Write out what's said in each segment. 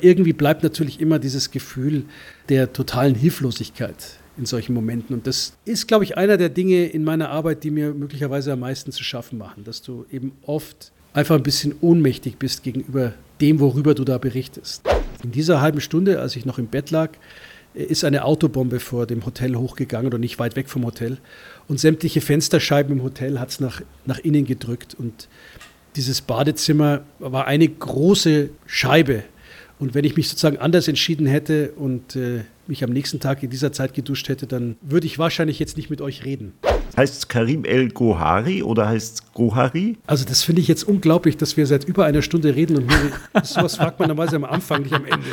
Irgendwie bleibt natürlich immer dieses Gefühl der totalen Hilflosigkeit in solchen Momenten. Und das ist, glaube ich, einer der Dinge in meiner Arbeit, die mir möglicherweise am meisten zu schaffen machen, dass du eben oft einfach ein bisschen ohnmächtig bist gegenüber dem, worüber du da berichtest. In dieser halben Stunde, als ich noch im Bett lag, ist eine Autobombe vor dem Hotel hochgegangen oder nicht weit weg vom Hotel. Und sämtliche Fensterscheiben im Hotel hat es nach, nach innen gedrückt. Und dieses Badezimmer war eine große Scheibe. Und wenn ich mich sozusagen anders entschieden hätte und äh, mich am nächsten Tag in dieser Zeit geduscht hätte, dann würde ich wahrscheinlich jetzt nicht mit euch reden. Heißt es Karim El Gohari oder heißt es Gohari? Also das finde ich jetzt unglaublich, dass wir seit über einer Stunde reden und nur, sowas fragt man normalerweise am Anfang, nicht am Ende.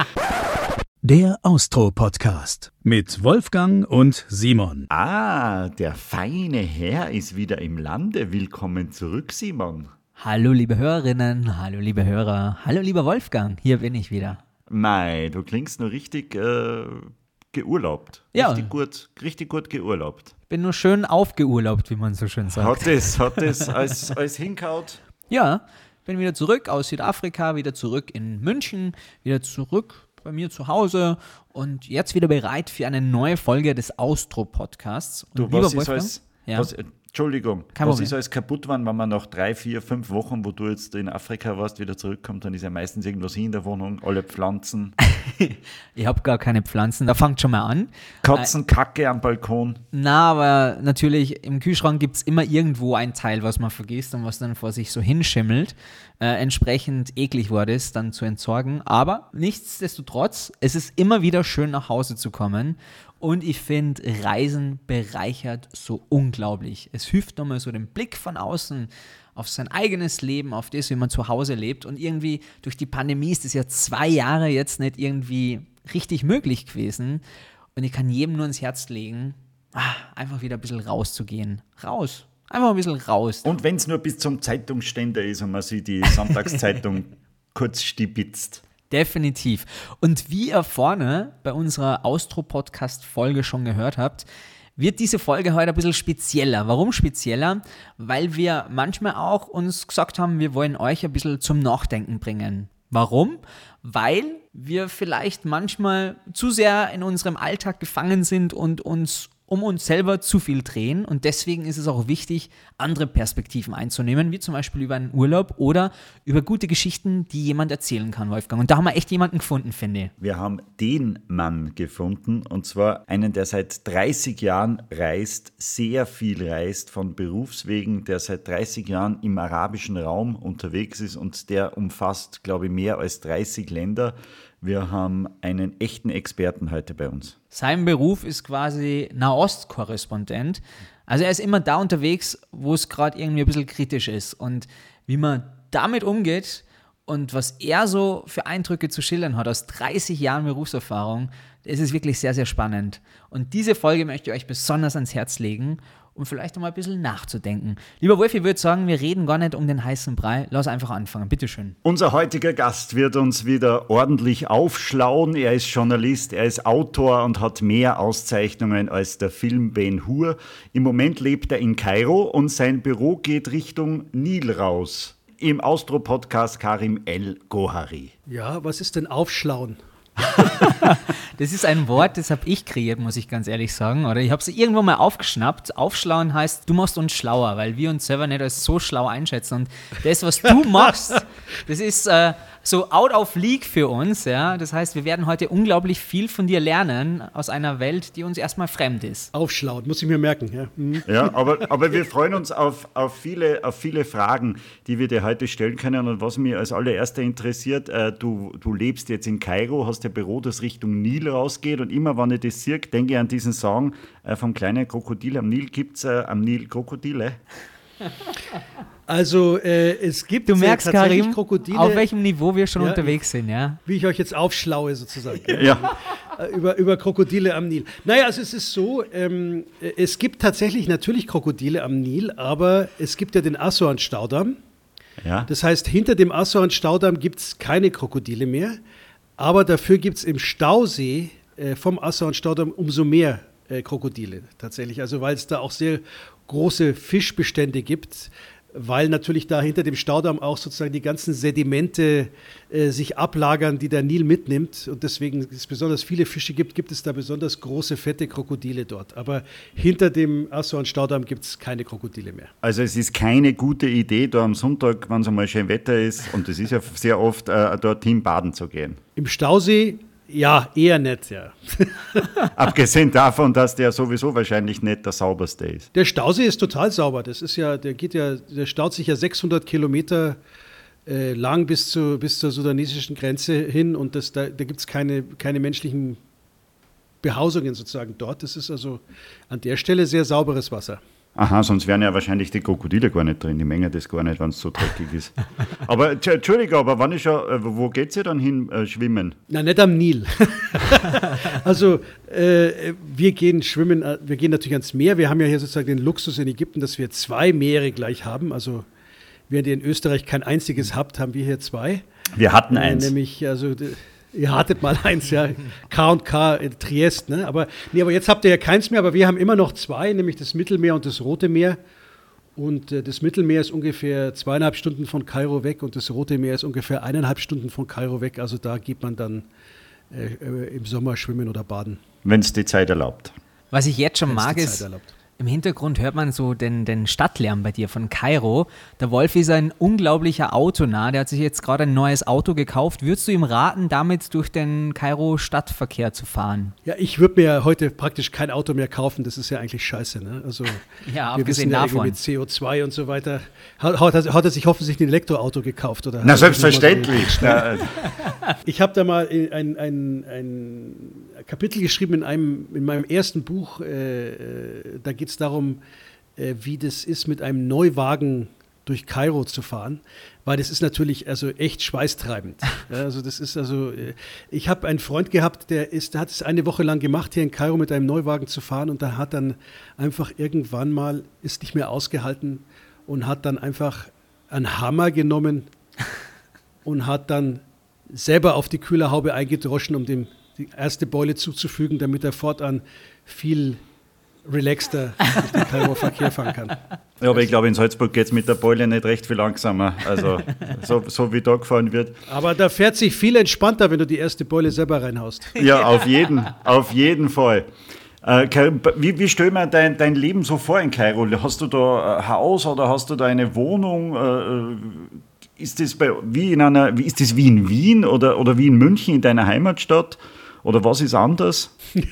Der Austro-Podcast mit Wolfgang und Simon. Ah, der feine Herr ist wieder im Lande. Willkommen zurück, Simon. Hallo liebe Hörerinnen, hallo liebe Hörer, hallo lieber Wolfgang, hier bin ich wieder. Mei, du klingst nur richtig äh, geurlaubt. Ja. Richtig gut, richtig gut geurlaubt. Bin nur schön aufgeurlaubt, wie man so schön sagt. Hat es, hat es als, als hinkaut? Ja, bin wieder zurück aus Südafrika, wieder zurück in München, wieder zurück bei mir zu Hause und jetzt wieder bereit für eine neue Folge des Austro-Podcasts. Du, was ist Wolfgang- alles, Ja. was, Entschuldigung, Kein was Problem. ist alles kaputt worden, wenn man nach drei, vier, fünf Wochen, wo du jetzt in Afrika warst, wieder zurückkommt, dann ist ja meistens irgendwas hin in der Wohnung, alle Pflanzen, Ich habe gar keine Pflanzen, da fangt schon mal an. Katzenkacke am Balkon. Na, aber natürlich, im Kühlschrank gibt es immer irgendwo ein Teil, was man vergisst und was dann vor sich so hinschimmelt. Äh, entsprechend eklig war das dann zu entsorgen. Aber nichtsdestotrotz, es ist immer wieder schön nach Hause zu kommen. Und ich finde, Reisen bereichert so unglaublich. Es hilft nochmal so den Blick von außen auf sein eigenes Leben, auf das, wie man zu Hause lebt. Und irgendwie durch die Pandemie ist es ja zwei Jahre jetzt nicht irgendwie richtig möglich gewesen. Und ich kann jedem nur ins Herz legen, ah, einfach wieder ein bisschen rauszugehen. Raus. Einfach ein bisschen raus. Und wenn es nur bis zum Zeitungsständer ist und man sich die Sonntagszeitung kurz stibitzt. Definitiv. Und wie ihr vorne bei unserer Austro-Podcast-Folge schon gehört habt, wird diese Folge heute ein bisschen spezieller. Warum spezieller? Weil wir manchmal auch uns gesagt haben, wir wollen euch ein bisschen zum Nachdenken bringen. Warum? Weil wir vielleicht manchmal zu sehr in unserem Alltag gefangen sind und uns um uns selber zu viel drehen. Und deswegen ist es auch wichtig, andere Perspektiven einzunehmen, wie zum Beispiel über einen Urlaub oder über gute Geschichten, die jemand erzählen kann, Wolfgang. Und da haben wir echt jemanden gefunden, finde ich. Wir haben den Mann gefunden und zwar einen, der seit 30 Jahren reist, sehr viel reist von Berufswegen, der seit 30 Jahren im arabischen Raum unterwegs ist und der umfasst, glaube ich, mehr als 30 Länder. Wir haben einen echten Experten heute bei uns. Sein Beruf ist quasi Nahostkorrespondent. Also er ist immer da unterwegs, wo es gerade irgendwie ein bisschen kritisch ist. Und wie man damit umgeht und was er so für Eindrücke zu schildern hat aus 30 Jahren Berufserfahrung, ist wirklich sehr, sehr spannend. Und diese Folge möchte ich euch besonders ans Herz legen, um vielleicht noch mal ein bisschen nachzudenken. Lieber Wolf, ich würde sagen, wir reden gar nicht um den heißen Brei. Lass einfach anfangen. Bitteschön. Unser heutiger Gast wird uns wieder ordentlich aufschlauen. Er ist Journalist, er ist Autor und hat mehr Auszeichnungen als der Film Ben Hur. Im Moment lebt er in Kairo und sein Büro geht Richtung Nil raus. Im Austro-Podcast Karim El Gohari. Ja, was ist denn Aufschlauen? Das ist ein Wort, das habe ich kreiert, muss ich ganz ehrlich sagen. Oder ich habe es irgendwo mal aufgeschnappt. Aufschlauen heißt, du machst uns schlauer, weil wir uns selber nicht als so schlau einschätzen. Und das, was du machst, das ist äh, so out of league für uns. Ja? Das heißt, wir werden heute unglaublich viel von dir lernen aus einer Welt, die uns erstmal fremd ist. Aufschlauen, muss ich mir merken. Ja. Hm. Ja, aber, aber wir freuen uns auf, auf, viele, auf viele Fragen, die wir dir heute stellen können. Und was mich als allererster interessiert, äh, du, du lebst jetzt in Kairo, hast ein Büro, das Richtung Nil rausgeht. Und immer, wenn ich das sehe, denke ich an diesen Song äh, vom kleinen Krokodil am Nil. Gibt es äh, am Nil Krokodile? Also äh, es gibt Du merkst, tatsächlich Karim, Krokodile, auf welchem Niveau wir schon Ja, unterwegs sind. Ja? wie ich euch jetzt aufschlaue sozusagen. Ja. Äh, über, über Krokodile am Nil. Naja, also es ist so, ähm, äh, es gibt tatsächlich natürlich Krokodile am Nil, aber es gibt ja den Assuan-Staudamm. ja. Das heißt, hinter dem Assuan-Staudamm gibt es keine Krokodile mehr, aber dafür gibt es im Stausee äh, vom Assuan-Staudamm umso mehr äh, Krokodile tatsächlich. Also weil es da auch sehr große Fischbestände gibt, weil natürlich da hinter dem Staudamm auch sozusagen die ganzen Sedimente äh, sich ablagern, die der Nil mitnimmt. Und deswegen es besonders viele Fische gibt, gibt es da besonders große, fette Krokodile dort. Aber hinter dem Aswan-Staudamm gibt es keine Krokodile mehr. Also es ist keine gute Idee, da am Sonntag, wenn es einmal schön Wetter ist, und es ist ja sehr oft, äh, dorthin baden zu gehen. Im Stausee ja, eher nett, ja. Abgesehen davon, dass der sowieso wahrscheinlich nicht der sauberste ist. Der Stausee ist total sauber. Das ist ja, der geht ja, der staut sich ja 600 Kilometer äh, lang bis, zu, bis zur sudanesischen Grenze hin und das, da, da gibt es keine, keine menschlichen Behausungen sozusagen dort. Das ist also an der Stelle sehr sauberes Wasser. Aha, sonst wären ja wahrscheinlich die Krokodile gar nicht drin. Die Menge das gar nicht, wenn es so dreckig ist. aber Entschuldige, aber wann ist ja, äh, wo geht ihr dann hin äh, schwimmen? Na, nicht am Nil. also äh, wir gehen schwimmen, äh, wir gehen natürlich ans Meer. Wir haben ja hier sozusagen den Luxus in Ägypten, dass wir zwei Meere gleich haben. Also während ihr in Österreich kein einziges habt, haben wir hier zwei. Wir hatten eins. Äh, nämlich, also Ihr hattet mal eins, ja. K und K in Triest, ne? Aber, nee, aber jetzt habt ihr ja keins mehr, aber wir haben immer noch zwei, nämlich das Mittelmeer und das Rote Meer. Und äh, das Mittelmeer ist ungefähr zweieinhalb Stunden von Kairo weg und das Rote Meer ist ungefähr eineinhalb Stunden von Kairo weg. Also da geht man dann äh, äh im Sommer schwimmen oder baden. Wenn es die Zeit erlaubt. Was ich jetzt schon Wenn's mag, ist, erlaubt. Im Hintergrund hört man so den, den Stadtlärm bei dir von Kairo. Der Wolf ist ein unglaublicher Autonah. Der hat sich jetzt gerade ein neues Auto gekauft. Würdest du ihm raten, damit durch den Kairo-Stadtverkehr zu fahren? Ja, ich würde mir heute praktisch kein Auto mehr kaufen. Das ist ja eigentlich scheiße. Ne? Also, ja, abgesehen ja davon. Mit CO2 und so weiter. Hat, hat, hat, er sich hoffentlich ein Elektroauto gekauft? Oder Na, selbstverständlich. ich habe da mal ein, ein, ein Kapitel geschrieben in, einem, in meinem ersten Buch. Äh, äh da geht es darum, äh, wie das ist, mit einem Neuwagen durch Kairo zu fahren, weil das ist natürlich also echt schweißtreibend. Ja, also das ist also, äh, ich habe einen Freund gehabt, der ist, der hat es eine Woche lang gemacht, hier in Kairo mit einem Neuwagen zu fahren und da hat dann einfach irgendwann mal ist nicht mehr ausgehalten und hat dann einfach einen Hammer genommen und hat dann selber auf die Kühlerhaube eingedroschen, um dem die erste Beule zuzufügen, damit er fortan viel relaxter den Kairo-Verkehr fahren kann. Ja, aber ich glaube, in Salzburg geht es mit der Beule nicht recht viel langsamer, also so, so, wie da gefahren wird. Aber da fährt sich viel entspannter, wenn du die erste Beule selber reinhaust. Ja, auf jeden, auf jeden Fall. Äh, wie, wie stell mir dein, dein Leben so vor in Kairo? Hast du da ein Haus oder hast du da eine Wohnung? Äh, ist das, bei, wie in einer, ist das wie in Wien oder, oder wie in München in deiner Heimatstadt? Oder was ist anders?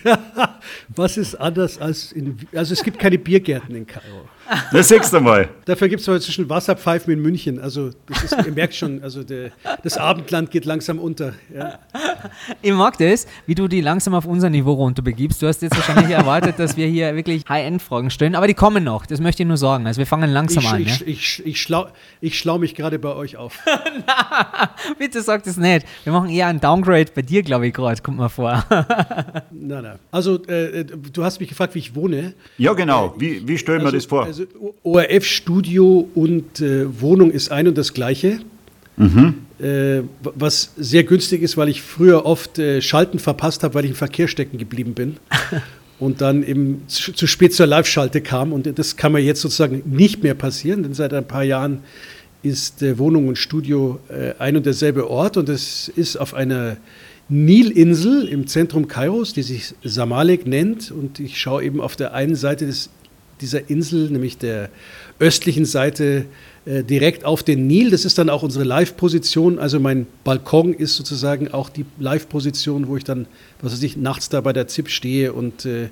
was ist anders als in. Also es gibt keine Biergärten in Kairo. Das siehst du mal. Dafür gibt es aber zwischen Wasserpfeifen in München. Also das ist, ihr merkt schon, also der, das Abendland geht langsam unter. Ja. Ich mag das, wie du die langsam auf unser Niveau runter begibst. Du hast jetzt wahrscheinlich erwartet, dass wir hier wirklich High-End-Fragen stellen, aber die kommen noch. Das möchte ich nur sagen. Also wir fangen langsam ich, an. Ich, ja? ich, ich, schlau, ich schlau mich gerade bei euch auf. Na, bitte sag das nicht. Wir machen eher einen Downgrade bei dir, glaube ich, gerade. Kommt mal vor. nein, nein. Also äh, äh, du hast mich gefragt, wie ich wohne. Ja, genau. Wie, wie stellen wir also, das vor? Also ORF-Studio und äh, Wohnung ist ein und das gleiche. Mhm. Äh, was sehr günstig ist, weil ich früher oft äh, Schalten verpasst habe, weil ich im Verkehr stecken geblieben bin. und dann eben zu, zu spät zur Live-Schalte kam. Und das kann mir jetzt sozusagen nicht mehr passieren, denn seit ein paar Jahren ist äh, Wohnung und Studio äh, ein und derselbe Ort und es ist auf einer Nilinsel im Zentrum Kairos, die sich Samalek nennt. Und ich schaue eben auf der einen Seite des dieser Insel, nämlich der östlichen Seite, äh, direkt auf den Nil. Das ist dann auch unsere Live-Position. Also mein Balkon ist sozusagen auch die Live-Position, wo ich dann, was weiß ich, nachts da bei der ZIP stehe und äh,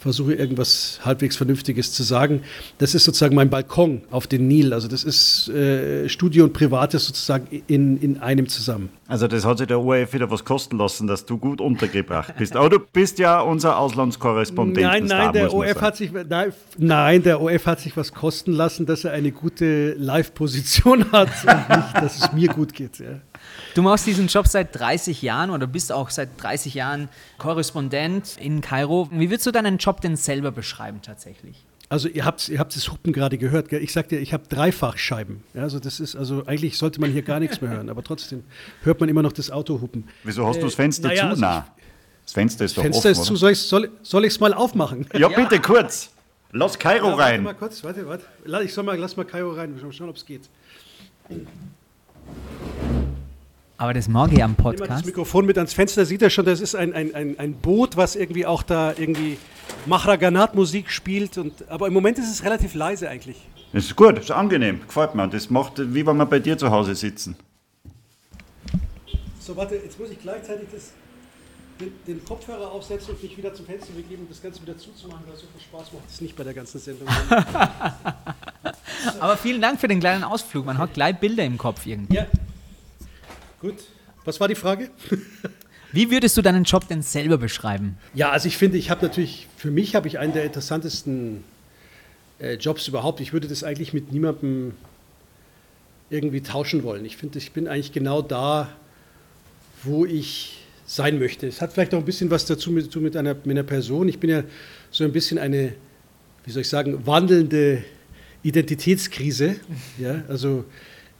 versuche irgendwas halbwegs Vernünftiges zu sagen. Das ist sozusagen mein Balkon auf den Nil. Also das ist äh, Studio und Privates sozusagen in, in einem zusammen. Also das hat sich der ORF wieder was kosten lassen, dass du gut untergebracht bist. Aber du bist ja unser Auslandskorrespondent. Nein, nein, der ORF hat sich nein, nein, der ORF hat sich was kosten lassen, dass er eine gute Live-Position hat und nicht, dass es mir gut geht. Ja. Du machst diesen Job seit 30 Jahren oder bist auch seit 30 Jahren Korrespondent in Kairo. Wie würdest du deinen Job denn selber beschreiben tatsächlich? Also ihr habt, ihr habt das Hupen gerade gehört. Gell? Ich sagte, ich habe Dreifachscheiben. Ja, also das ist, also eigentlich sollte man hier gar nichts mehr hören, aber trotzdem hört man immer noch das Auto hupen. Wieso hast äh, du das Fenster naja, zu also nah? Das Fenster ist doch Fenster offen, ist zu. Soll ich es soll, soll mal aufmachen? Ja, bitte kurz. Lass Kairo Ja, warte rein. mal kurz, warte, warte. Ich soll mal, lass mal Kairo rein, wir schauen, ob es geht. Aber das mag ich am Nimm mal das Podcast. Mikrofon mit ans Fenster, sieht er schon, das ist ein, ein, ein, ein Boot, was irgendwie auch da irgendwie Mahraganat-Musik spielt. Und, aber im Moment ist es relativ leise eigentlich. Das ist gut, das ist angenehm, gefällt mir. Das macht, wie wenn wir bei dir zu Hause sitzen. So, warte, jetzt muss ich gleichzeitig das, den, den Kopfhörer aufsetzen und mich wieder zum Fenster begeben, um das Ganze wieder zuzumachen, weil so viel Spaß macht es nicht bei der ganzen Sendung. Aber vielen Dank für den kleinen Ausflug. Man hat gleich Bilder im Kopf irgendwie. ja. Gut. Was war die Frage? Wie würdest du deinen Job denn selber beschreiben? Ja, also ich finde, ich habe natürlich, für mich habe ich einen der interessantesten äh, Jobs überhaupt. Ich würde das eigentlich mit niemandem irgendwie tauschen wollen. Ich finde, ich bin eigentlich genau da, wo ich sein möchte. Es hat vielleicht auch ein bisschen was dazu mit, mit, einer, mit einer Person. Ich bin ja so ein bisschen eine, wie soll ich sagen, wandelnde Identitätskrise. Ja, also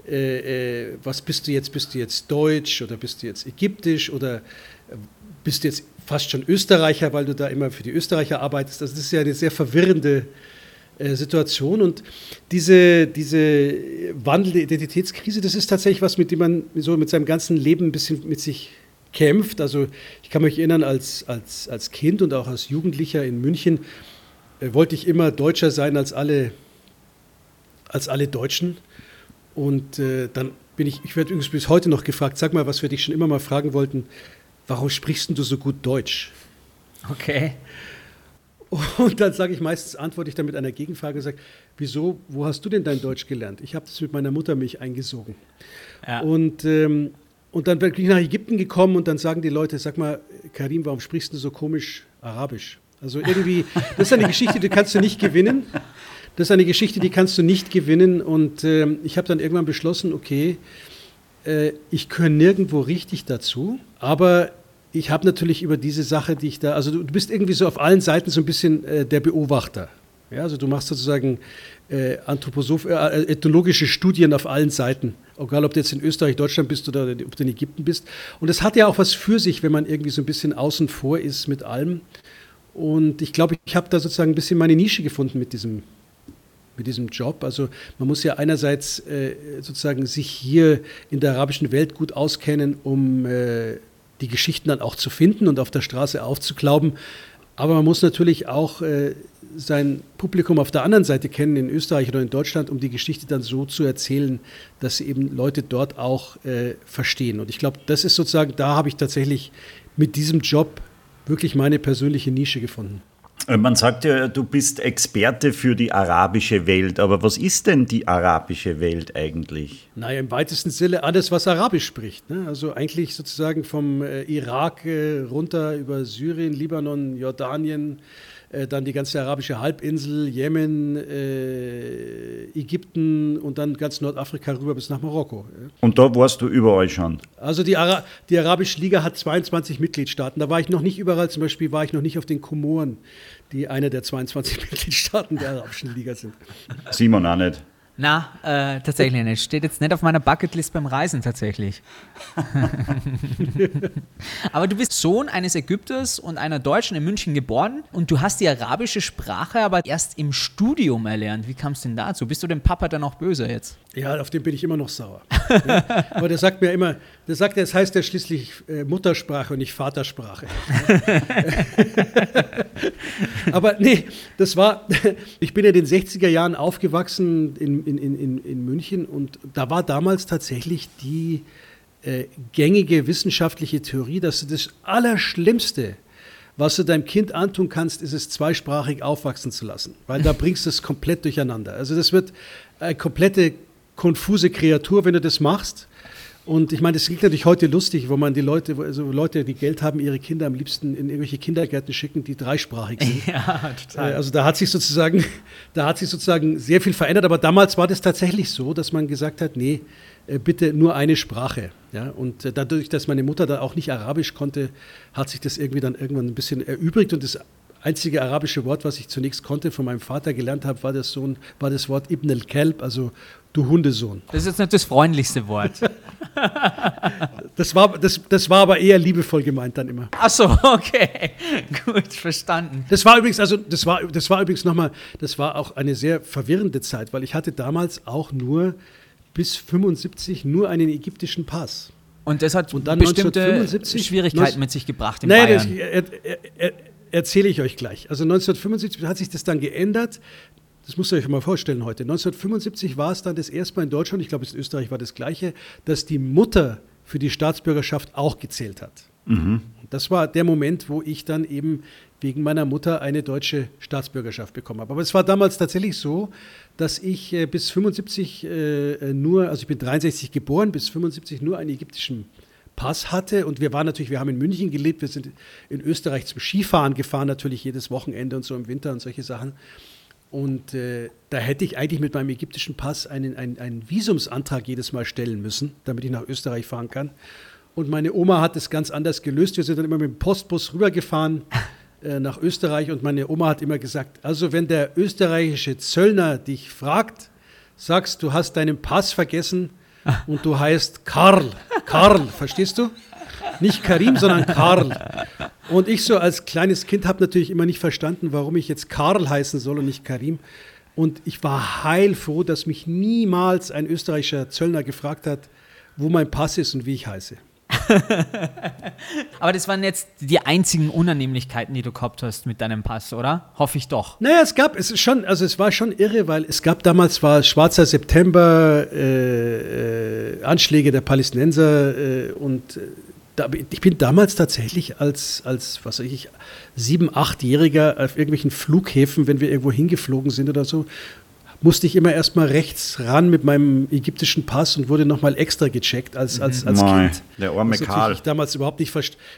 äh, äh, was bist du jetzt? Bist du jetzt deutsch oder bist du jetzt ägyptisch oder äh, bist du jetzt fast schon Österreicher, weil du da immer für die Österreicher arbeitest? Also das ist ja eine sehr verwirrende äh, Situation und diese, diese wandelnde Identitätskrise, das ist tatsächlich was, mit dem man so mit seinem ganzen Leben ein bisschen mit sich kämpft. Also ich kann mich erinnern, als, als, als Kind und auch als Jugendlicher in München äh, wollte ich immer deutscher sein als alle, als alle Deutschen. Und äh, dann bin ich, ich werde übrigens bis heute noch gefragt, sag mal, was wir dich schon immer mal fragen wollten, warum sprichst du so gut Deutsch? Okay. Und dann sage ich meistens, antworte ich dann mit einer Gegenfrage und sage, wieso, wo hast du denn dein Deutsch gelernt? Ich habe das mit meiner Muttermilch eingesogen. Ja. Und, ähm, und dann bin ich nach Ägypten gekommen und dann sagen die Leute, sag mal, Karim, warum sprichst du so komisch Arabisch? Also irgendwie, das ist eine Geschichte, die kannst du nicht gewinnen. Das ist eine Geschichte, die kannst du nicht gewinnen. Und ähm, ich habe dann irgendwann beschlossen, okay, äh, ich gehöre nirgendwo richtig dazu, aber ich habe natürlich über diese Sache, die ich da, also du, du bist irgendwie so auf allen Seiten so ein bisschen äh, der Beobachter. Ja, also du machst sozusagen äh, Anthroposoph äh, ethnologische Studien auf allen Seiten, egal ob du jetzt in Österreich, Deutschland bist oder ob du in Ägypten bist. Und das hat ja auch was für sich, wenn man irgendwie so ein bisschen außen vor ist mit allem. Und ich glaube, ich habe da sozusagen ein bisschen meine Nische gefunden mit diesem, mit diesem Job. Also man muss ja einerseits äh, sozusagen sich hier in der arabischen Welt gut auskennen, um äh, die Geschichten dann auch zu finden und auf der Straße aufzuklauben. Aber man muss natürlich auch äh, sein Publikum auf der anderen Seite kennen, in Österreich oder in Deutschland, um die Geschichte dann so zu erzählen, dass sie eben Leute dort auch äh, verstehen. Und ich glaube, das ist sozusagen, da habe ich tatsächlich mit diesem Job wirklich meine persönliche Nische gefunden. Äh, Man sagt ja, du bist Experte für die arabische Welt, aber was ist denn die arabische Welt eigentlich? Naja, im weitesten Sinne alles, was Arabisch spricht. Ne? Also eigentlich sozusagen vom äh, Irak äh, runter über Syrien, Libanon, Jordanien, äh, dann die ganze arabische Halbinsel, Jemen, äh, Ägypten und dann ganz Nordafrika rüber bis nach Marokko. Und da warst du überall schon. Also die, Ara die Arabische Liga hat 22 Mitgliedstaaten. Da war ich noch nicht überall, zum Beispiel war ich noch nicht auf den Komoren, die eine der 22 Mitgliedstaaten der Arabischen Liga sind. Simon auch nicht. Na, äh, tatsächlich nicht. Steht jetzt nicht auf meiner Bucketlist beim Reisen tatsächlich. aber du bist Sohn eines Ägypters und einer Deutschen in München geboren und du hast die arabische Sprache aber erst im Studium erlernt. Wie kam es denn dazu? Bist du dem Papa dann auch böse jetzt? Ja, auf den bin ich immer noch sauer. ja. Aber der sagt mir immer, der sagt, es heißt ja schließlich äh, Muttersprache und nicht Vatersprache. Aber nee, das war, ich bin ja in den 60er Jahren aufgewachsen in, in, in, in München und da war damals tatsächlich die äh, gängige wissenschaftliche Theorie, dass du das Allerschlimmste, was du deinem Kind antun kannst, ist es zweisprachig aufwachsen zu lassen, weil da bringst du es komplett durcheinander. Also das wird eine komplette konfuse Kreatur, wenn du das machst. Und ich meine, das klingt natürlich heute lustig, wo man die Leute, also Leute, die Geld haben, ihre Kinder am liebsten in irgendwelche Kindergärten schicken, die dreisprachig sind. Ja, Äh, Also da hat sich sozusagen, da hat sich sozusagen sehr viel verändert. Aber damals war das tatsächlich so, dass man gesagt hat, nee, äh, bitte nur eine Sprache. Ja? Und äh, dadurch, dass meine Mutter da auch nicht Arabisch konnte, hat sich das irgendwie dann irgendwann ein bisschen erübrigt. Und das einzige arabische Wort, was ich zunächst konnte, von meinem Vater gelernt habe, war das, so ein, war das Wort Ibn al-Kalb, also du Hundesohn. Das ist jetzt nicht das freundlichste Wort. Das war, das, das war aber eher liebevoll gemeint dann immer. Ach so, okay. Gut, verstanden. Das war übrigens, also das war, das war übrigens nochmal, das war auch eine sehr verwirrende Zeit, weil ich hatte damals auch nur bis 75 nur einen ägyptischen Pass. Und das hat Und dann bestimmte 1975 Schwierigkeiten mit sich gebracht in das Bayern. er, er, er, erzähle ich euch gleich. Also 1975 hat sich das dann geändert. Das müsst ihr euch mal vorstellen heute. 1975 war es dann das erste Mal in Deutschland, ich glaube, in Österreich war das gleiche, dass die Mutter für die Staatsbürgerschaft auch gezählt hat. Und das war der Moment, wo ich dann eben wegen meiner Mutter eine deutsche Staatsbürgerschaft bekommen habe. Aber es war damals tatsächlich so, dass ich äh, bis 75 äh, nur, also ich bin 63 geboren, bis 75 nur einen ägyptischen Pass hatte. Und wir waren natürlich, wir haben in München gelebt, wir sind in Österreich zum Skifahren gefahren, natürlich jedes Wochenende und so im Winter und solche Sachen. Und äh, da hätte ich eigentlich mit meinem ägyptischen Pass einen, einen, einen Visumsantrag jedes Mal stellen müssen, damit ich nach Österreich fahren kann. Und meine Oma hat es ganz anders gelöst. Wir sind dann immer mit dem Postbus rübergefahren äh, nach Österreich und meine Oma hat immer gesagt, also wenn der österreichische Zöllner dich fragt, sagst du hast deinen Pass vergessen und du heißt Karl. Karl, verstehst du? Nicht Karim, sondern Karl. Und ich so als kleines Kind habe natürlich immer nicht verstanden, warum ich jetzt Karl heißen soll und nicht Karim. Und ich war heilfroh, dass mich niemals ein österreichischer Zöllner gefragt hat, wo mein Pass ist und wie ich heiße. Aber das waren jetzt die einzigen Unannehmlichkeiten, die du gehabt hast mit deinem Pass, oder? Hoffe ich doch. Naja, es gab, es ist schon, also es war schon irre, weil es gab damals war schwarzer September, äh, äh, Anschläge der Palästinenser äh, und äh, ich bin damals tatsächlich als, als was weiß ich, sieben, achtjähriger auf irgendwelchen Flughäfen, wenn wir irgendwo hingeflogen sind oder so, musste ich immer erstmal rechts ran mit meinem ägyptischen Pass und wurde nochmal extra gecheckt als, als, als Kind. der arme natürlich Karl. Ich damals überhaupt nicht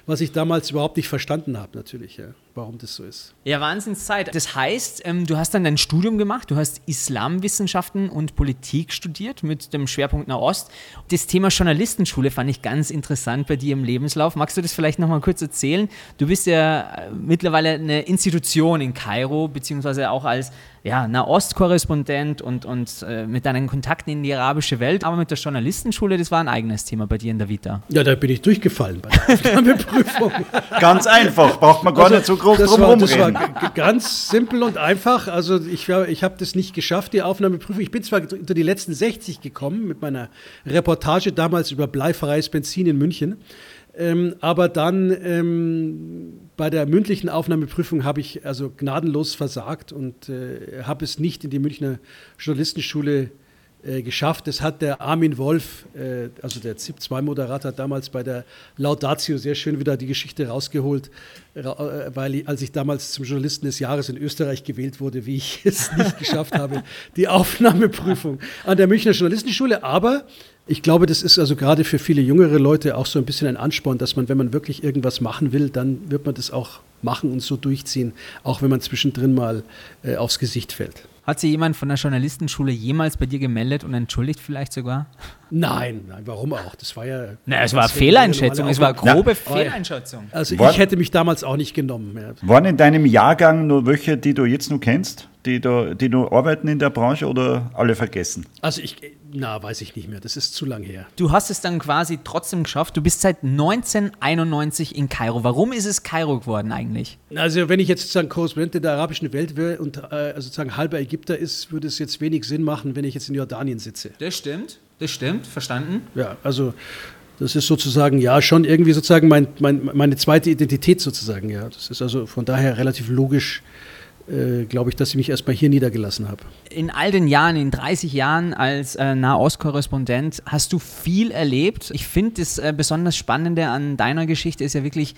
was ich damals überhaupt nicht verstanden habe, natürlich, ja, warum das so ist. Ja, Wahnsinnszeit. Das heißt, ähm, du hast dann dein Studium gemacht, du hast Islamwissenschaften und Politik studiert mit dem Schwerpunkt Nahost. Das Thema Journalistenschule fand ich ganz interessant bei dir im Lebenslauf. Magst du das vielleicht nochmal kurz erzählen? Du bist ja äh, mittlerweile eine Institution in Kairo, beziehungsweise auch als ja, Nahost-Korrespondent und, und äh, mit deinen Kontakten in die arabische Welt. Aber mit der Journalistenschule, das war ein eigenes Thema bei dir in der Vita. Ja, da bin ich durchgefallen bei der Aufnahmeprüfung. Ganz einfach, braucht man gar nicht so groß drum war, das war ganz simpel und einfach. Also ich, ich habe das nicht geschafft, die Aufnahmeprüfung. Ich bin zwar unter die letzten 60 gekommen mit meiner Reportage damals über bleifreies Benzin in München. Ähm, aber dann ähm, bei der mündlichen Aufnahmeprüfung habe ich also gnadenlos versagt und äh, habe es nicht in die Münchner Journalistenschule äh, geschafft. Das hat der Armin Wolf, äh, also der ZIP-2-Moderator, damals bei der Laudatio sehr schön wieder die Geschichte rausgeholt, ra- äh, weil als ich damals zum Journalisten des Jahres in Österreich gewählt wurde, wie ich es nicht geschafft habe, die Aufnahmeprüfung an der Münchner Journalistenschule. Aber ich glaube, das ist also gerade für viele jüngere Leute auch so ein bisschen ein Ansporn, dass man, wenn man wirklich irgendwas machen will, dann wird man das auch machen und so durchziehen, auch wenn man zwischendrin mal äh, aufs Gesicht fällt. Hat sich jemand von der Journalistenschule jemals bei dir gemeldet und entschuldigt vielleicht sogar? Nein, nein, warum auch? Das war ja. Na, es war Fehleinschätzung, es war grobe Ja. Fehleinschätzung. Also War- ich hätte mich damals auch nicht genommen. Ja. Waren in deinem Jahrgang nur welche, die du jetzt noch kennst, die, da, die noch arbeiten in der Branche oder alle vergessen? Also ich, na, weiß ich nicht mehr. Das ist zu lang her. Du hast es dann quasi trotzdem geschafft. Du bist seit 1991 in Kairo. Warum ist es Kairo geworden eigentlich? Also wenn ich jetzt sozusagen Korrespondent der arabischen Welt wäre und äh, also sozusagen halber Ägypter ist, würde es jetzt wenig Sinn machen, wenn ich jetzt in Jordanien sitze. Das stimmt, das stimmt, verstanden. Ja, also das ist sozusagen ja schon irgendwie sozusagen mein, mein, meine zweite Identität sozusagen. Ja, das ist also von daher relativ logisch, äh, glaube ich, dass ich mich erstmal hier niedergelassen habe. In all den Jahren, in 30 Jahren als äh, Nahost-Korrespondent hast du viel erlebt. Ich finde, das äh, besonders Spannende an deiner Geschichte ist ja wirklich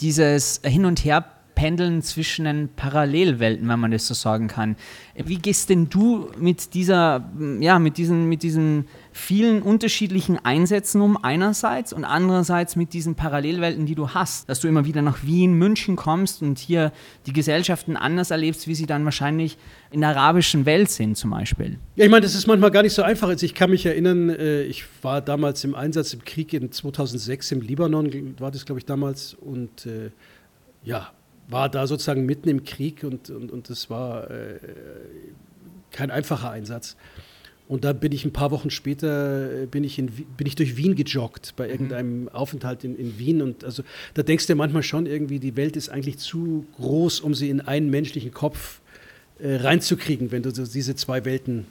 dieses Hin- und Her Pendeln zwischen den Parallelwelten, wenn man das so sagen kann. Wie gehst denn du mit dieser, ja, mit diesen, mit diesen vielen unterschiedlichen Einsätzen um einerseits und andererseits mit diesen Parallelwelten, die du hast, dass du immer wieder nach Wien, München kommst und hier die Gesellschaften anders erlebst, wie sie dann wahrscheinlich in der arabischen Welt sind zum Beispiel. Ja, ich meine, das ist manchmal gar nicht so einfach. Also ich kann mich erinnern, äh, ich war damals im Einsatz im Krieg in 2006 im Libanon, war das glaube ich damals, und äh, ja, war da sozusagen mitten im Krieg und, und, und das war äh, kein einfacher Einsatz. Und dann bin ich ein paar Wochen später äh, bin ich, in, bin ich durch Wien gejoggt bei irgendeinem mhm. Aufenthalt in, in Wien. Und also da denkst du manchmal schon irgendwie, die Welt ist eigentlich zu groß, um sie in einen menschlichen Kopf äh, reinzukriegen, wenn du so diese zwei Welten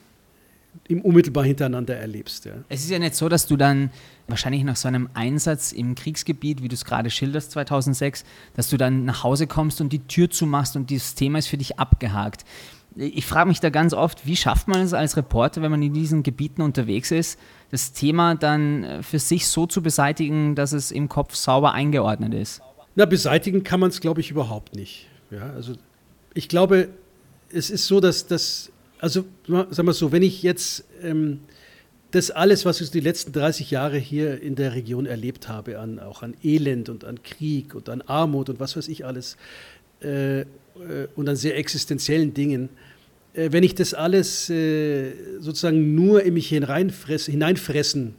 im unmittelbar hintereinander erlebst. Ja. Es ist ja nicht so, dass du dann wahrscheinlich nach so einem Einsatz im Kriegsgebiet, wie du es gerade schilderst, 2006, dass du dann nach Hause kommst und die Tür zumachst und dieses Thema ist für dich abgehakt ich frage mich da ganz oft, wie schafft man es als Reporter, wenn man in diesen Gebieten unterwegs ist, das Thema dann äh, für sich so zu beseitigen, dass es im Kopf sauber eingeordnet ist? Na, beseitigen kann man es, glaube ich, überhaupt nicht. Ja, also ich glaube, es ist so, dass das, also sagen wir so, wenn ich jetzt ähm, das alles, was ich die letzten 30 Jahre hier in der Region erlebt habe, an, auch an Elend und an Krieg und an Armut und was weiß ich alles, äh, äh, und an sehr existenziellen Dingen, äh, wenn ich das alles äh, sozusagen nur in mich hineinfressen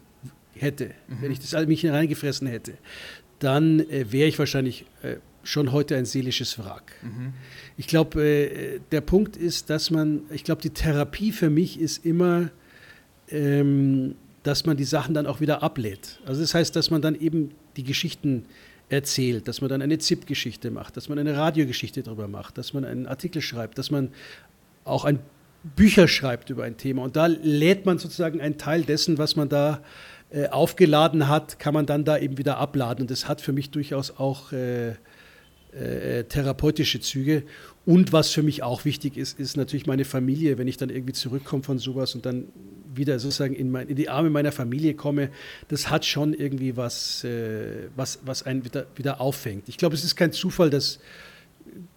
hätte, mhm. wenn ich das alles in mich hineingefressen hätte, dann wäre ich wahrscheinlich schon heute ein seelisches Wrack. Mhm. Ich glaube, der Punkt ist, dass man, ich glaube, die Therapie für mich ist immer, ähm, dass man die Sachen dann auch wieder ablädt. Also das heißt, dass man dann eben die Geschichten erzählt, dass man dann eine ZIP-Geschichte macht, dass man eine Radiogeschichte darüber macht, dass man einen Artikel schreibt, dass man auch ein Bücher schreibt über ein Thema. Und da lädt man sozusagen einen Teil dessen, was man da äh, aufgeladen hat, kann man dann da eben wieder abladen. Und das hat für mich durchaus auch äh, äh, therapeutische Züge. Und was für mich auch wichtig ist, ist natürlich meine Familie, wenn ich dann irgendwie zurückkomme von sowas und dann wieder sozusagen in, mein, in die Arme meiner Familie komme, das hat schon irgendwie was, äh, was, was einen wieder, wieder auffängt. Ich glaube, es ist kein Zufall, dass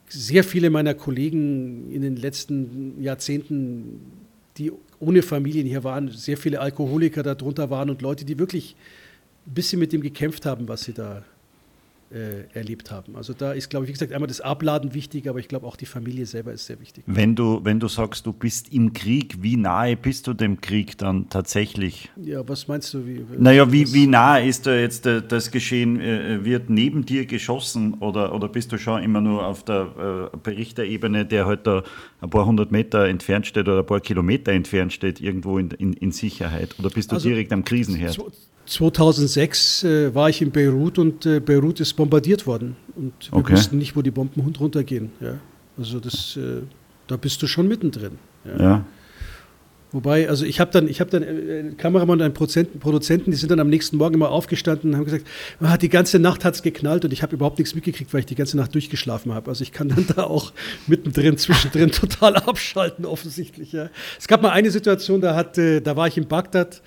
sehr viele meiner Kollegen in den letzten Jahrzehnten, die ohne Familien hier waren, sehr viele Alkoholiker darunter waren und Leute, die wirklich ein bisschen mit dem gekämpft haben, was sie da erlebt haben. Also da ist, glaube ich, wie gesagt, einmal das Abladen wichtig, aber ich glaube auch die Familie selber ist sehr wichtig. Wenn du, wenn du sagst, du bist im Krieg, wie nahe bist du dem Krieg dann tatsächlich? Ja, was meinst du? Wie, naja, wie, wie nahe ist da jetzt äh, das Geschehen? Äh, wird neben dir geschossen oder, oder bist du schon immer nur auf der äh, Berichterebene, der halt da ein paar hundert Meter entfernt steht oder ein paar Kilometer entfernt steht, irgendwo in, in, in Sicherheit? Oder bist du also, direkt am Krisenherd? 2006 äh, war ich in Beirut und äh, Beirut ist bombardiert worden und wir okay. wussten nicht, wo die Bomben runtergehen. Ja. Also das, äh, da bist du schon mittendrin. Ja. ja. Wobei, also ich habe dann, ich habe dann äh, Kameramann und einen Produzenten, die sind dann am nächsten Morgen immer aufgestanden und haben gesagt, ah, die ganze Nacht hat es geknallt und ich habe überhaupt nichts mitgekriegt, weil ich die ganze Nacht durchgeschlafen habe. Also ich kann dann da auch mittendrin, zwischendrin total abschalten, offensichtlich. Ja. Es gab mal eine Situation, da, hat, äh, da war ich in Bagdad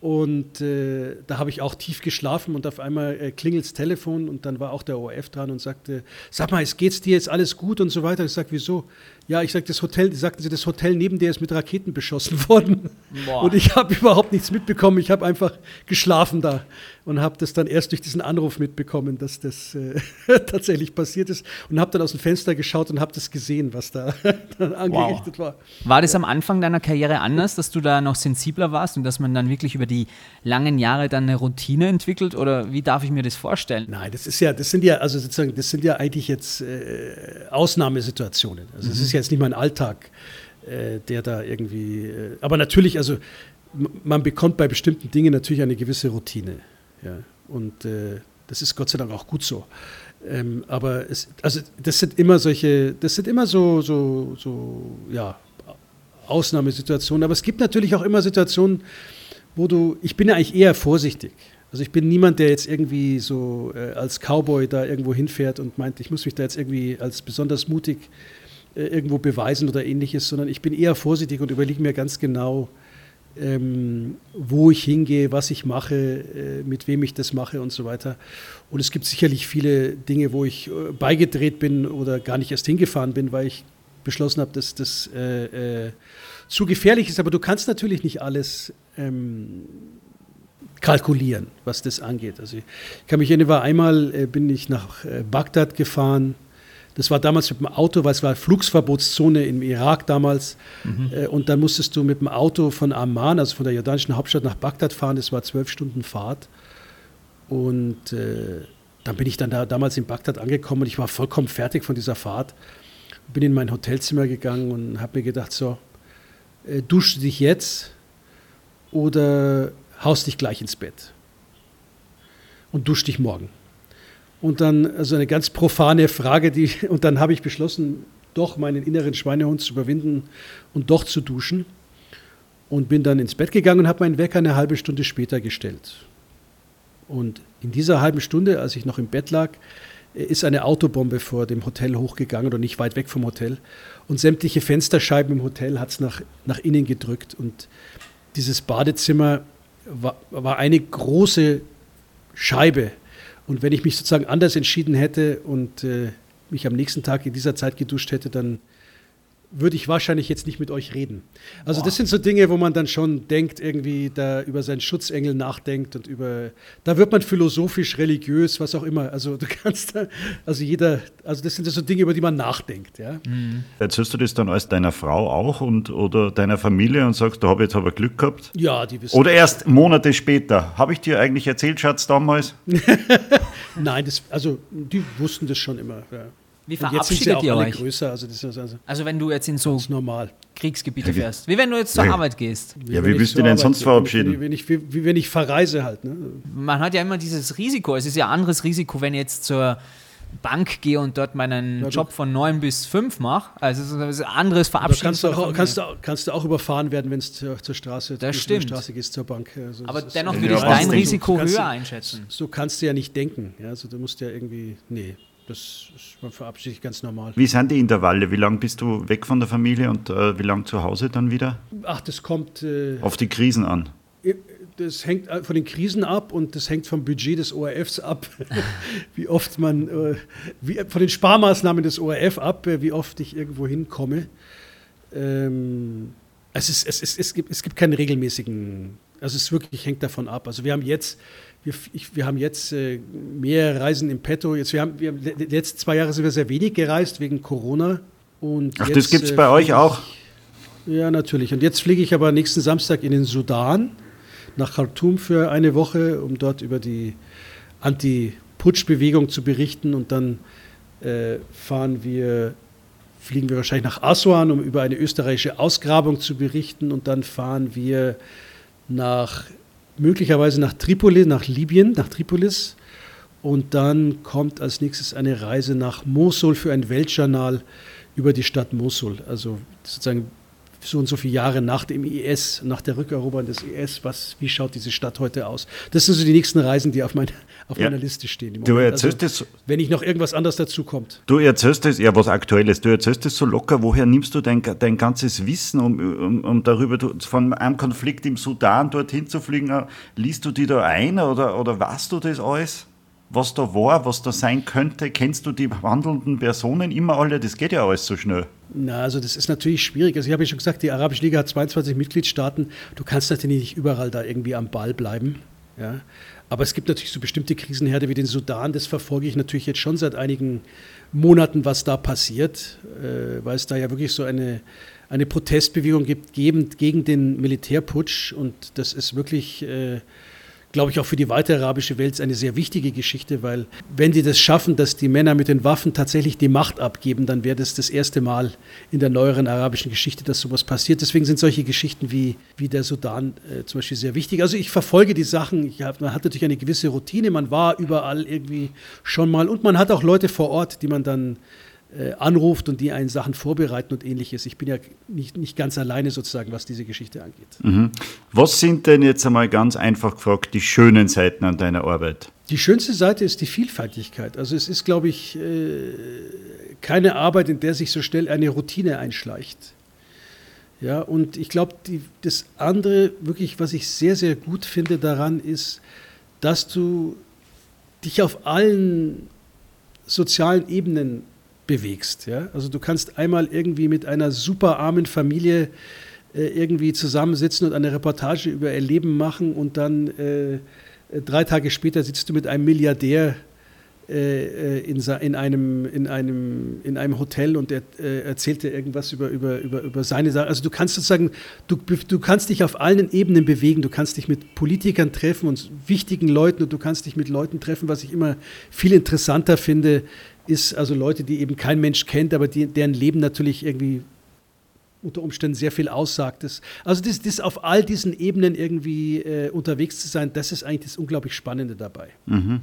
und äh, da habe ich auch tief geschlafen und auf einmal äh, klingelt das Telefon und dann war auch der ORF dran und sagte, sag mal, es geht's dir jetzt alles gut und so weiter. Ich sage, wieso? Ja, ich sage, das Hotel, sagten sie, das Hotel neben dir ist mit Raketen beschossen worden. Boah. Und ich habe überhaupt nichts mitbekommen. Ich habe einfach geschlafen da und habe das dann erst durch diesen Anruf mitbekommen, dass das äh, tatsächlich passiert ist und habe dann aus dem Fenster geschaut und habe das gesehen, was da angerichtet wow. war. War das am Anfang deiner Karriere anders, dass du da noch sensibler warst und dass man dann wirklich über die langen Jahre dann eine Routine entwickelt oder wie darf ich mir das vorstellen? Nein, das ist ja, das sind ja, also sozusagen, das sind ja eigentlich jetzt äh, Ausnahmesituationen. Also es mhm. ist ja jetzt nicht mein Alltag, äh, der da irgendwie, äh, aber natürlich, also man bekommt bei bestimmten Dingen natürlich eine gewisse Routine. Ja, und äh, das ist Gott sei Dank auch gut so. Ähm, aber es, also das sind immer solche, das sind immer so, so, so, ja, Ausnahmesituationen. Aber es gibt natürlich auch immer Situationen, wo du, ich bin ja eigentlich eher vorsichtig. Also ich bin niemand, der jetzt irgendwie so äh, als Cowboy da irgendwo hinfährt und meint, ich muss mich da jetzt irgendwie als besonders mutig äh, irgendwo beweisen oder ähnliches, sondern ich bin eher vorsichtig und überlege mir ganz genau, ähm, wo ich hingehe, was ich mache, äh, mit wem ich das mache und so weiter. Und es gibt sicherlich viele Dinge, wo ich äh, beigedreht bin oder gar nicht erst hingefahren bin, weil ich beschlossen habe, dass das äh, äh, zu gefährlich ist. Aber du kannst natürlich nicht alles ähm, kalkulieren, was das angeht. Also ich kann mich erinnern, war einmal äh, bin ich nach Bagdad gefahren das war damals mit dem Auto, weil es war Flugsverbotszone im Irak damals. Mhm. Äh, und dann musstest du mit dem Auto von Amman, also von der jordanischen Hauptstadt nach Bagdad fahren. Das war zwölf Stunden Fahrt. Und äh, dann bin ich dann da damals in Bagdad angekommen und ich war vollkommen fertig von dieser Fahrt. Bin in mein Hotelzimmer gegangen und habe mir gedacht, so, äh, dusche dich jetzt, oder haust dich gleich ins Bett und dusch dich morgen. Und dann, also eine ganz profane Frage, die, und dann habe ich beschlossen, doch meinen inneren Schweinehund zu überwinden und doch zu duschen. Und bin dann ins Bett gegangen und habe meinen Wecker eine halbe Stunde später gestellt. Und in dieser halben Stunde, als ich noch im Bett lag, ist eine Autobombe vor dem Hotel hochgegangen oder nicht weit weg vom Hotel. Und sämtliche Fensterscheiben im Hotel hat es nach, nach innen gedrückt. Und dieses Badezimmer war, war eine große Scheibe. Und wenn ich mich sozusagen anders entschieden hätte und äh, mich am nächsten Tag in dieser Zeit geduscht hätte, dann würde ich wahrscheinlich jetzt nicht mit euch reden. Also Boah. das sind so Dinge, wo man dann schon denkt, irgendwie da über seinen Schutzengel nachdenkt und über, da wird man philosophisch, religiös, was auch immer. Also du kannst da, also jeder, also das sind so Dinge, über die man nachdenkt. Ja. Mhm. Erzählst du das dann als deiner Frau auch und oder deiner Familie und sagst, da habe ich jetzt aber Glück gehabt? Ja, die wissen. Oder erst Monate später. Habe ich dir eigentlich erzählt, Schatz, damals? Nein, das, also die wussten das schon immer. Ja. Wie verabschiedet ihr euch? Größer, also, also, also, wenn du jetzt in so normal. Kriegsgebiete fährst. Wie wenn du jetzt zur ja. Arbeit gehst. Wie ja, wie willst du denn sonst verabschieden? Wie, wenn ich, wie, wie, wenn ich verreise halt. Ne? Man hat ja immer dieses Risiko. Es ist ja ein anderes Risiko, wenn ich jetzt zur Bank gehe und dort meinen ja, Job von 9 bis 5 mache. Also es ist ein anderes Verabschieden. Kannst du, auch, kannst, du, kannst du auch überfahren werden, wenn es zur, zur, Straße, das stimmt. Straße gehst, zur Bank. Also Aber dennoch würde ich dein Risiko höher einschätzen. So kannst du ja nicht denken. Ja? Also du musst ja irgendwie, nee, das ist verabschiedet ganz normal. Wie sind die Intervalle? Wie lange bist du weg von der Familie und äh, wie lange zu Hause dann wieder? Ach, das kommt. Äh, Auf die Krisen an. Äh, das hängt äh, von den Krisen ab und das hängt vom Budget des ORFs ab, wie oft man, äh, wie, von den Sparmaßnahmen des ORF ab, äh, wie oft ich irgendwo hinkomme. Ähm, es, ist, es, ist, es, gibt, es gibt keinen regelmäßigen, also es wirklich hängt davon ab. Also wir haben jetzt wir, ich, wir haben jetzt äh, mehr Reisen im Petto. Jetzt, wir haben, wir haben, die letzten zwei Jahre sind wir sehr wenig gereist wegen Corona. Und Ach, jetzt, das gibt es äh, bei euch auch? Ja, natürlich. Und jetzt fliege ich aber nächsten Samstag in den Sudan, nach Khartoum für eine Woche, um dort über die Anti-Putsch-Bewegung zu berichten. Und dann äh, fahren wir, fliegen wir wahrscheinlich nach Aswan, um über eine österreichische Ausgrabung zu berichten. Und dann fahren wir nach möglicherweise nach Tripoli, nach Libyen, nach Tripolis. Und dann kommt als nächstes eine Reise nach Mosul für ein Weltjournal über die Stadt Mosul. Also sozusagen so und so viele Jahre nach dem IS, nach der Rückeroberung des IS, was, wie schaut diese Stadt heute aus? Das sind so die nächsten Reisen, die auf, mein, auf ja. meiner Liste stehen. Du erzählst also, es, wenn nicht noch irgendwas anderes dazu kommt. Du erzählst es, ja, was Aktuelles, du erzählst es so locker, woher nimmst du dein, dein ganzes Wissen, um, um, um darüber, von einem Konflikt im Sudan dorthin zu fliegen, liest du die da ein oder, oder weißt du das alles? Was da war, was da sein könnte? Kennst du die handelnden Personen immer alle? Das geht ja alles so schnell. Na, also das ist natürlich schwierig. Also ich habe ja schon gesagt, die Arabische Liga hat 22 Mitgliedstaaten. Du kannst natürlich nicht überall da irgendwie am Ball bleiben. Ja? Aber es gibt natürlich so bestimmte Krisenherde wie den Sudan. Das verfolge ich natürlich jetzt schon seit einigen Monaten, was da passiert, äh, weil es da ja wirklich so eine, eine Protestbewegung gibt gegen den Militärputsch. Und das ist wirklich... Äh, glaube ich, auch für die weitere arabische Welt eine sehr wichtige Geschichte, weil wenn die das schaffen, dass die Männer mit den Waffen tatsächlich die Macht abgeben, dann wäre das das erste Mal in der neueren arabischen Geschichte, dass sowas passiert. Deswegen sind solche Geschichten wie, wie der Sudan äh, zum Beispiel sehr wichtig. Also ich verfolge die Sachen, ich hab, man hat natürlich eine gewisse Routine, man war überall irgendwie schon mal und man hat auch Leute vor Ort, die man dann äh, anruft und die einen Sachen vorbereiten und ähnliches. Ich bin ja nicht, nicht ganz alleine sozusagen, was diese Geschichte angeht. Mhm. Was sind denn jetzt einmal ganz einfach gefragt die schönen Seiten an deiner Arbeit? Die schönste Seite ist die Vielfaltigkeit. Also es ist, glaube ich, äh, keine Arbeit, in der sich so schnell eine Routine einschleicht. Ja, und ich glaube, das andere, wirklich, was ich sehr, sehr gut finde daran, ist, dass du dich auf allen sozialen Ebenen bewegst. Ja? Also du kannst einmal irgendwie mit einer super armen Familie äh, irgendwie zusammensitzen und eine Reportage über ihr Leben machen und dann äh, drei Tage später sitzt du mit einem Milliardär äh, äh in, in, einem, in, einem, in einem Hotel und er äh, erzählt dir irgendwas über, über, über, über seine Sache. Also du kannst sozusagen, du, du kannst dich auf allen Ebenen bewegen. Du kannst dich mit Politikern treffen und wichtigen Leuten und du kannst dich mit Leuten treffen, was ich immer viel interessanter finde, ist also Leute, die eben kein Mensch kennt, aber die, deren Leben natürlich irgendwie unter Umständen sehr viel aussagt. Das, also das, das auf all diesen Ebenen irgendwie äh, unterwegs zu sein, das ist eigentlich das unglaublich Spannende dabei. Mhm.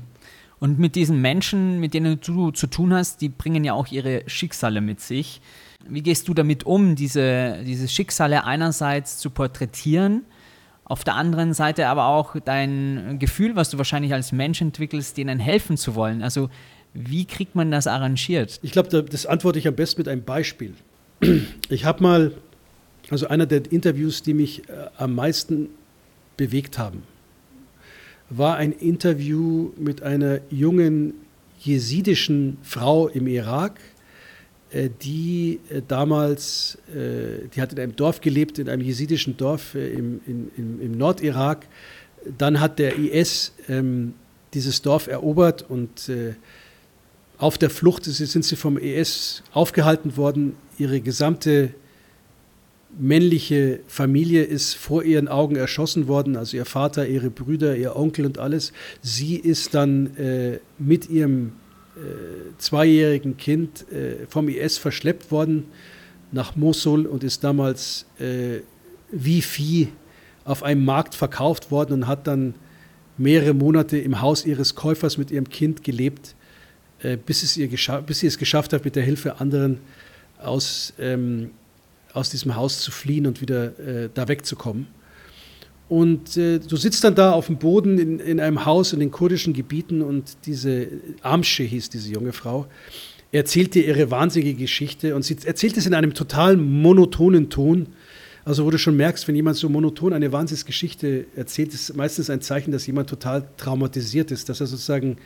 Und mit diesen Menschen, mit denen du zu tun hast, die bringen ja auch ihre Schicksale mit sich. Wie gehst du damit um, diese, diese Schicksale einerseits zu porträtieren, auf der anderen Seite aber auch dein Gefühl, was du wahrscheinlich als Mensch entwickelst, denen helfen zu wollen? Also wie kriegt man das arrangiert? Ich glaube, das antworte ich am besten mit einem Beispiel. Ich habe mal, also einer der Interviews, die mich äh, am meisten bewegt haben, war ein Interview mit einer jungen jesidischen Frau im Irak, äh, die äh, damals, die hat in einem Dorf gelebt, in einem jesidischen Dorf im, im, im Nordirak. Dann hat der IS ähm, dieses Dorf erobert und auf der Flucht sind sie vom IS aufgehalten worden. Ihre gesamte männliche Familie ist vor ihren Augen erschossen worden, also ihr Vater, ihre Brüder, ihr Onkel und alles. Sie ist dann äh, mit ihrem äh, zweijährigen Kind äh, vom IS verschleppt worden nach Mosul und ist damals äh, wie Vieh auf einem Markt verkauft worden und hat dann mehrere Monate im Haus ihres Käufers mit ihrem Kind gelebt, bis, es ihr bis sie es geschafft hat, mit der Hilfe anderen aus ähm, aus diesem Haus zu fliehen und wieder äh, da wegzukommen. Und äh, du sitzt dann da auf dem Boden in, in einem Haus in den kurdischen Gebieten und diese Amsche hieß diese junge Frau, erzählt dir ihre wahnsinnige Geschichte und sie erzählt es in einem total monotonen Ton. Also wo du schon merkst, wenn jemand so monoton eine Wahnsinnsgeschichte erzählt, ist meistens ein Zeichen, dass jemand total traumatisiert ist, dass er sozusagen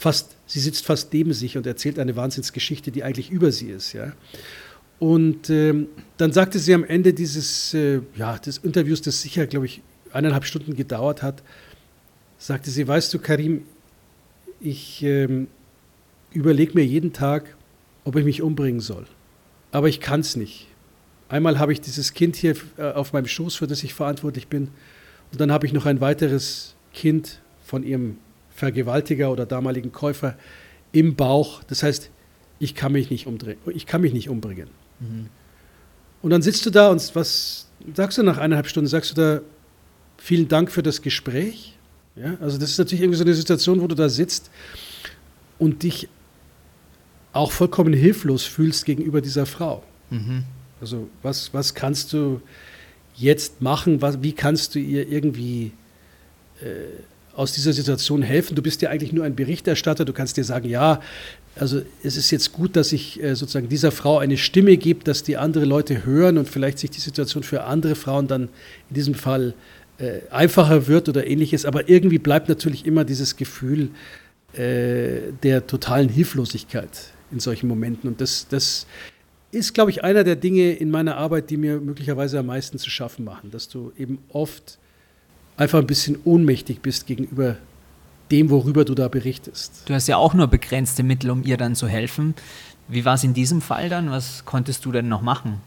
fast, sie sitzt fast neben sich und erzählt eine Wahnsinnsgeschichte, die eigentlich über sie ist, ja. Und ähm, dann sagte sie am Ende dieses, äh, ja, des Interviews, das sicher, glaube ich, eineinhalb Stunden gedauert hat, sagte sie, weißt du, Karim, ich ähm, überlege mir jeden Tag, ob ich mich umbringen soll. Aber ich kann es nicht. Einmal habe ich dieses Kind hier äh, auf meinem Schoß, für das ich verantwortlich bin. Und dann habe ich noch ein weiteres Kind von ihrem Vergewaltiger oder damaligen Käufer im Bauch. Das heißt, ich kann mich nicht, umdrehen, ich kann mich nicht umbringen. Mhm. Und dann sitzt du da und was sagst du nach eineinhalb Stunden? Sagst du da, vielen Dank für das Gespräch? Ja, also das ist natürlich irgendwie so eine Situation, wo du da sitzt und dich auch vollkommen hilflos fühlst gegenüber dieser Frau. Mhm. Also was, was kannst du jetzt machen? Was, wie kannst du ihr irgendwie äh, aus dieser Situation helfen? Du bist ja eigentlich nur ein Berichterstatter. Du kannst dir sagen, ja, also es ist jetzt gut, dass ich äh, sozusagen dieser Frau eine Stimme gebe, dass die andere Leute hören und vielleicht sich die Situation für andere Frauen dann in diesem Fall äh, einfacher wird oder ähnliches. Aber irgendwie bleibt natürlich immer dieses Gefühl äh, der totalen Hilflosigkeit in solchen Momenten. Und das, das ist, glaube ich, einer der Dinge in meiner Arbeit, die mir möglicherweise am meisten zu schaffen machen, dass du eben oft einfach ein bisschen ohnmächtig bist gegenüber dem, worüber du da berichtest. Du hast ja auch nur begrenzte Mittel, um ihr dann zu helfen. Wie war es in diesem Fall dann? Was konntest du denn noch machen?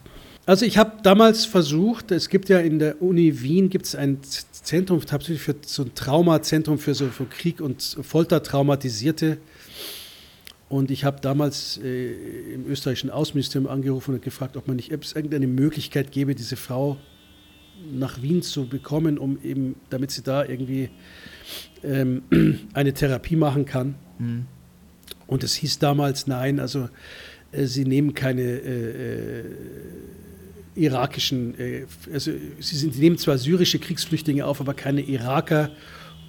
Also ich habe damals versucht, es gibt ja in der Uni Wien gibt es ein Zentrum für so ein Traumazentrum für so für Krieg und Foltertraumatisierte. Und ich habe damals äh, im österreichischen Außenministerium angerufen und gefragt, ob man nicht irgendeine Möglichkeit gäbe, diese Frau nach Wien zu bekommen, um eben, damit sie da irgendwie ähm, eine Therapie machen kann. Mhm. Und es hieß damals, nein, also äh, sie nehmen keine äh, äh irakischen, äh, also sie, sind, sie nehmen zwar syrische Kriegsflüchtlinge auf, aber keine Iraker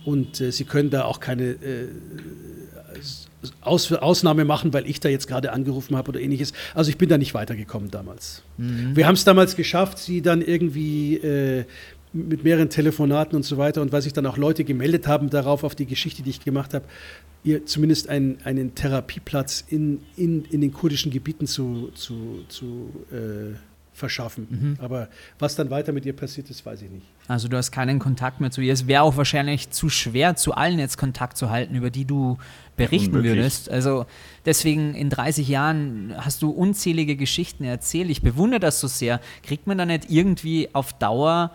und äh, sie können da auch keine Aus, Ausnahme machen, weil ich da jetzt gerade angerufen habe oder ähnliches. Also ich bin da nicht weitergekommen damals. Mhm. Wir haben es damals geschafft, sie dann irgendwie äh, mit mehreren Telefonaten und so weiter und weil sich dann auch Leute gemeldet haben darauf, auf die Geschichte, die ich gemacht habe, ihr zumindest einen, einen Therapieplatz in, in, in den kurdischen Gebieten zu, zu, zu äh, verschaffen. Mhm. Aber was dann weiter mit ihr passiert ist, weiß ich nicht. Also du hast keinen Kontakt mehr zu ihr. Es wäre auch wahrscheinlich zu schwer, zu allen jetzt Kontakt zu halten, über die du berichten Unmöglich. würdest. Also deswegen in 30 Jahren hast du unzählige Geschichten erzählt. Ich bewundere das so sehr. Kriegt man da nicht irgendwie auf Dauer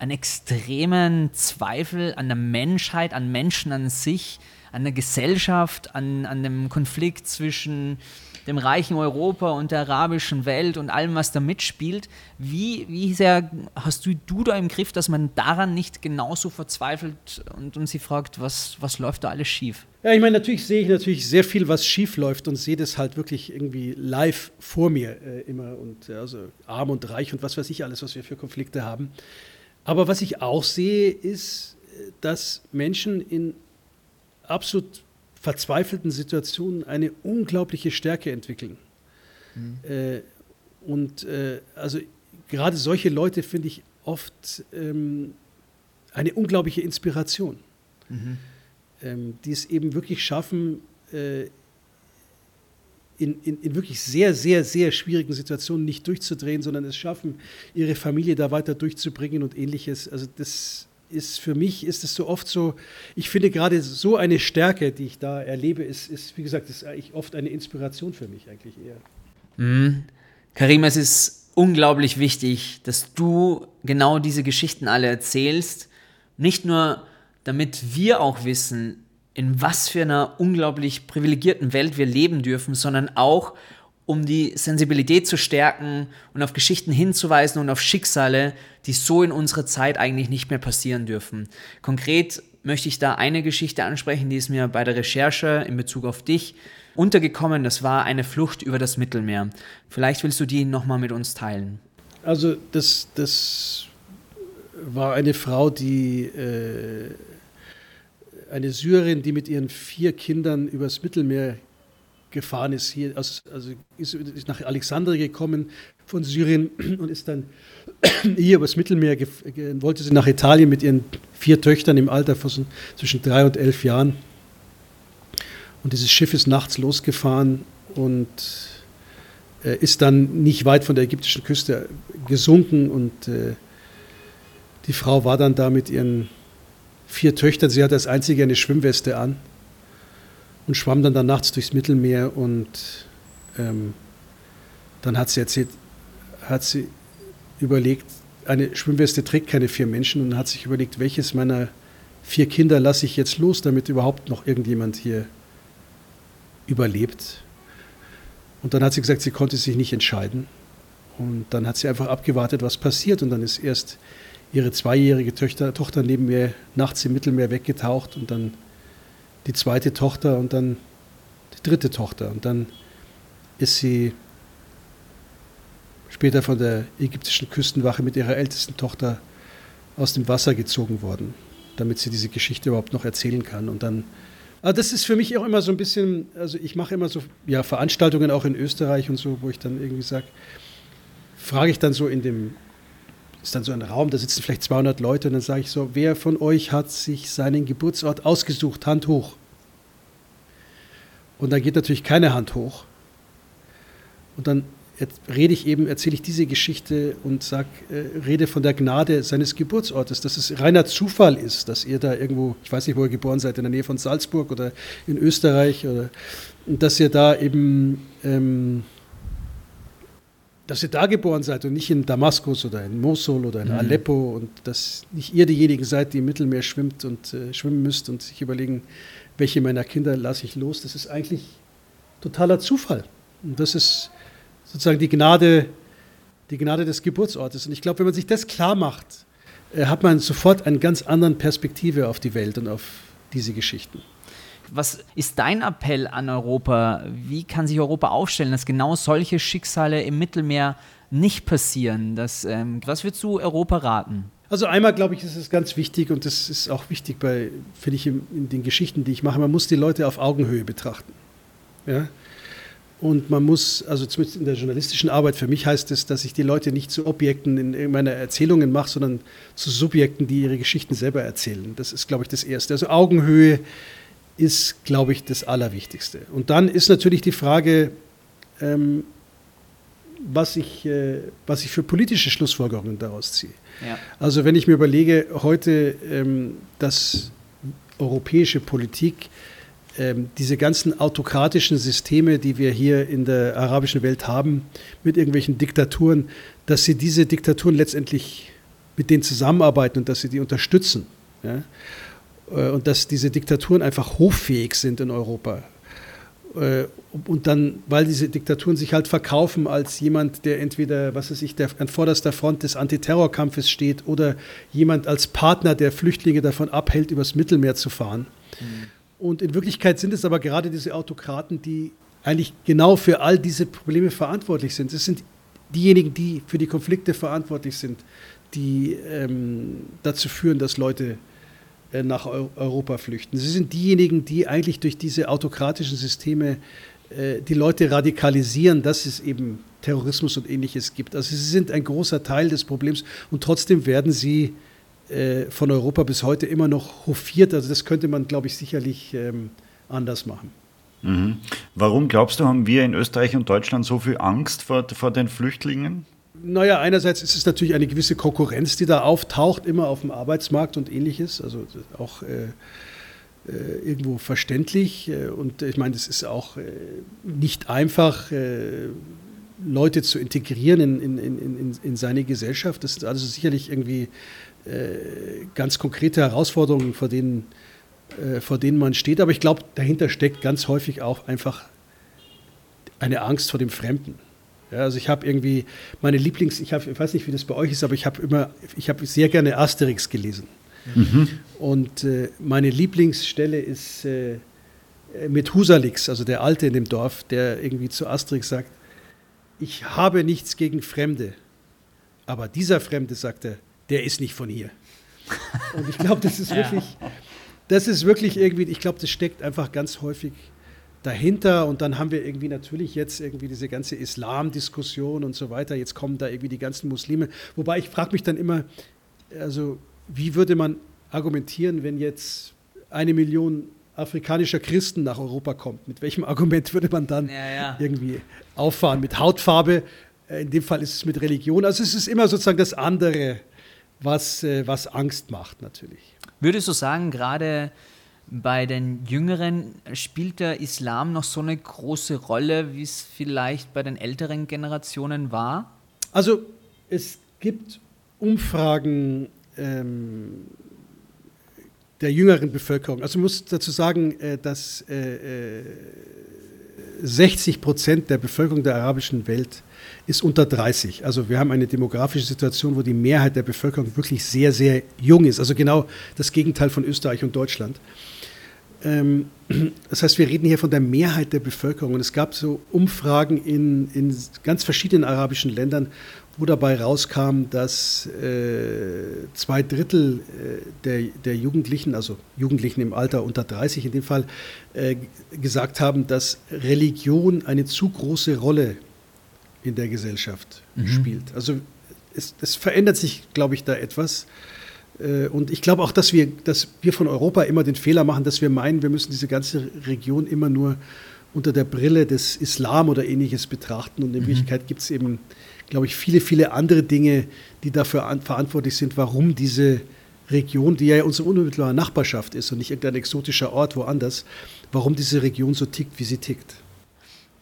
einen extremen Zweifel an der Menschheit, an Menschen an sich, an der Gesellschaft, an, an dem Konflikt zwischen dem reichen Europa und der arabischen Welt und allem, was da mitspielt. Wie, wie sehr hast du, du da im Griff, dass man daran nicht genauso verzweifelt und, und sie fragt, was, was läuft da alles schief? Ja, ich meine, natürlich sehe ich natürlich sehr viel, was schief läuft und sehe das halt wirklich irgendwie live vor mir äh, immer und also arm und reich und was weiß ich alles, was wir für Konflikte haben. Aber was ich auch sehe, ist, dass Menschen in absolut verzweifelten Situationen eine unglaubliche Stärke entwickeln. Mhm. Äh, und äh, also gerade solche Leute finde ich oft ähm, eine unglaubliche Inspiration, mhm. ähm, die es eben wirklich schaffen, äh, in, in, in, wirklich sehr, sehr, sehr schwierigen Situationen nicht durchzudrehen, sondern es schaffen, ihre Familie da weiter durchzubringen und ähnliches. Also das ist für mich, ist es so oft so, ich finde gerade so eine Stärke, die ich da erlebe, ist, ist wie gesagt, ist eigentlich oft eine Inspiration für mich eigentlich eher. Mhm. Karim, es ist unglaublich wichtig, dass du genau diese Geschichten alle erzählst. Nicht nur, damit wir auch wissen, in was für einer unglaublich privilegierten Welt wir leben dürfen, sondern auch, um die Sensibilität zu stärken und auf Geschichten hinzuweisen und auf Schicksale, die so in unserer Zeit eigentlich nicht mehr passieren dürfen. Konkret möchte ich da eine Geschichte ansprechen, die ist mir bei der Recherche in Bezug auf dich untergekommen. Das war eine Flucht über das Mittelmeer. Vielleicht willst du die nochmal mit uns teilen. Also das, das war eine Frau, die äh, eine Syrerin, die mit ihren vier Kindern übers Mittelmeer gefahren ist, hier, also, also ist, ist, nach Alexandria gekommen von Syrien und ist dann hier übers Mittelmeer, wollte sie nach Italien mit ihren vier Töchtern im Alter von zwischen drei und elf Jahren. Und dieses Schiff ist nachts losgefahren und äh, ist dann nicht weit von der ägyptischen Küste gesunken und äh, die Frau war dann da mit ihren vier Töchtern. Sie hatte als einzige eine Schwimmweste an und schwamm dann da nachts durchs Mittelmeer und ähm, dann hat sie erzählt, hat sie überlegt, eine Schwimmweste trägt keine vier Menschen und hat sich überlegt, welches meiner vier Kinder lasse ich jetzt los, damit überhaupt noch irgendjemand hier überlebt. Und dann hat sie gesagt, sie konnte sich nicht entscheiden. Und dann hat sie einfach abgewartet, was passiert. Und dann ist erst ihre zweijährige Tochter, Tochter neben mir nachts im Mittelmeer weggetaucht und dann die zweite Tochter und dann die dritte Tochter. Und dann ist sie später von der ägyptischen Küstenwache mit ihrer ältesten Tochter aus dem Wasser gezogen worden, damit sie diese Geschichte überhaupt noch erzählen kann. Und dann, aber das ist für mich auch immer so ein bisschen, also ich mache immer so ja, Veranstaltungen auch in Österreich und so, wo ich dann irgendwie sage, frage ich dann so in dem ist dann so ein Raum, da sitzen vielleicht 200 Leute und dann sage ich so, wer von euch hat sich seinen Geburtsort ausgesucht? Hand hoch. Und dann geht natürlich keine Hand hoch. Und dann rede ich eben, erzähle ich diese Geschichte und sag, äh, rede von der Gnade seines Geburtsortes, dass es reiner Zufall ist, dass ihr da irgendwo, ich weiß nicht, wo ihr geboren seid, in der Nähe von Salzburg oder in Österreich, oder, dass ihr da eben ähm, dass ihr da geboren seid und nicht in Damaskus oder in Mosul oder in mhm. Aleppo und dass nicht ihr diejenigen seid, die im Mittelmeer schwimmt und äh, schwimmen müsst und sich überlegen, welche meiner Kinder lasse ich los. Das ist eigentlich totaler Zufall. Und das ist sozusagen die Gnade, die Gnade des Geburtsortes. Und ich glaube, wenn man sich das klar macht, äh, hat man sofort eine ganz andere Perspektive auf die Welt und auf diese Geschichten. Was ist dein Appell an Europa? Wie kann sich Europa aufstellen, dass genau solche Schicksale im Mittelmeer nicht passieren? Das, ähm, was würdest du Europa raten? Also einmal glaube ich, ist es ganz wichtig und das ist auch wichtig bei, finde ich, in, in, den Geschichten, die ich mache. Man muss die Leute auf Augenhöhe betrachten. Ja? Und man muss, also zumindest in der journalistischen Arbeit, für mich heißt es, dass ich die Leute nicht zu Objekten in meiner Erzählungen mache, sondern zu Subjekten, die ihre Geschichten selber erzählen. Das ist, glaube ich, das Erste. Also Augenhöhe ist, glaube ich, das Allerwichtigste. Und dann ist natürlich die Frage, ähm, was, ich, äh, was ich für politische Schlussfolgerungen daraus ziehe. Ja. Also wenn ich mir überlege, heute, ähm, dass europäische Politik ähm, diese ganzen autokratischen Systeme, die wir hier in der arabischen Welt haben, mit irgendwelchen Diktaturen, dass sie diese Diktaturen letztendlich mit denen zusammenarbeiten und dass sie die unterstützen. Ja? Äh, und dass diese Diktaturen einfach hoffähig sind in Europa. Äh, und dann, weil diese Diktaturen sich halt verkaufen als jemand, der entweder, was weiß ich, der an vorderster Front des Antiterrorkampfes steht oder jemand als Partner, der Flüchtlinge davon abhält, übers Mittelmeer zu fahren. Mhm. Und in Wirklichkeit sind es aber gerade diese Autokraten, die eigentlich genau für all diese Probleme verantwortlich sind. Es sind diejenigen, die für die Konflikte verantwortlich sind, die ähm, dazu führen, dass Leute nach Europa flüchten. Sie sind diejenigen, die eigentlich durch diese autokratischen Systeme äh, die Leute radikalisieren, dass es eben Terrorismus und ähnliches gibt. Also sie sind ein großer Teil des Problems und trotzdem werden sie äh, von Europa bis heute immer noch hofiert. Also das könnte man, glaube ich, sicherlich ähm, anders machen. Mhm. Warum glaubst du, haben wir in Österreich und Deutschland so viel Angst vor, vor den Flüchtlingen? Naja, einerseits ist es natürlich eine gewisse Konkurrenz, die da auftaucht, immer auf dem Arbeitsmarkt und ähnliches. Also auch äh, äh, irgendwo verständlich. Äh, und ich meine, es ist auch äh, nicht einfach, äh, Leute zu integrieren in, in, in, in, seine Gesellschaft. Das sind also sicherlich irgendwie äh, ganz konkrete Herausforderungen, vor denen, vor denen man steht. Aber ich glaube, dahinter steckt ganz häufig auch einfach eine Angst vor dem Fremden. Ja, also ich habe irgendwie meine Lieblings, ich, hab, ich weiß nicht, wie das bei euch ist, aber ich habe immer, ich habe sehr gerne Asterix gelesen. Mhm. Und äh, meine Lieblingsstelle ist äh, mit Husalix, also der Alte in dem Dorf, der irgendwie zu Asterix sagt, ich habe nichts gegen Fremde, aber dieser Fremde, sagt er, der ist nicht von hier. Und ich glaube, das ist ja. wirklich, das ist wirklich irgendwie, ich glaube, das steckt einfach ganz häufig dahinter und dann haben wir irgendwie natürlich jetzt irgendwie diese ganze Islam-Diskussion und so weiter. Jetzt kommen da irgendwie die ganzen Muslime. Wobei ich frage mich dann immer, also wie würde man argumentieren, wenn jetzt eine Million afrikanischer Christen nach Europa kommt? Mit welchem Argument würde man dann ja, ja. irgendwie auffahren? Mit Hautfarbe? Äh, in dem Fall ist es mit Religion. Also es ist immer sozusagen das andere, was, äh, was Angst macht natürlich. Würdest du sagen, gerade bei den Jüngeren spielt der Islam noch so eine große Rolle, wie es vielleicht bei den älteren Generationen war? Also es gibt Umfragen ähm, der jüngeren Bevölkerung. Also man muss dazu sagen, äh, dass äh, 60 äh, Prozent der Bevölkerung der arabischen Welt ist unter 30. Also wir haben eine demografische Situation, wo die Mehrheit der Bevölkerung wirklich sehr, sehr jung ist. Also genau das Gegenteil von Österreich und Deutschland. Ähm, das heißt, wir reden hier von der Mehrheit der Bevölkerung. Und es gab so Umfragen in, in ganz verschiedenen arabischen Ländern, wo dabei rauskam, dass äh, zwei Drittel äh, der, der Jugendlichen, also Jugendlichen im Alter unter 30 in dem Fall, äh, gesagt haben, dass Religion eine zu große Rolle in der Gesellschaft mhm. spielt. Also es, es, verändert sich, glaube ich, da etwas. Äh, und ich glaube auch, dass wir, dass wir von Europa immer den Fehler machen, dass wir meinen, wir müssen diese ganze Region immer nur unter der Brille des Islam oder ähnliches betrachten. Und in mhm. Wirklichkeit gibt es eben glaube ich, viele, viele andere Dinge, die dafür verantwortlich sind, warum diese Region, die ja unsere unmittelbare Nachbarschaft ist und nicht irgendein exotischer Ort woanders, warum diese Region so tickt, wie sie tickt.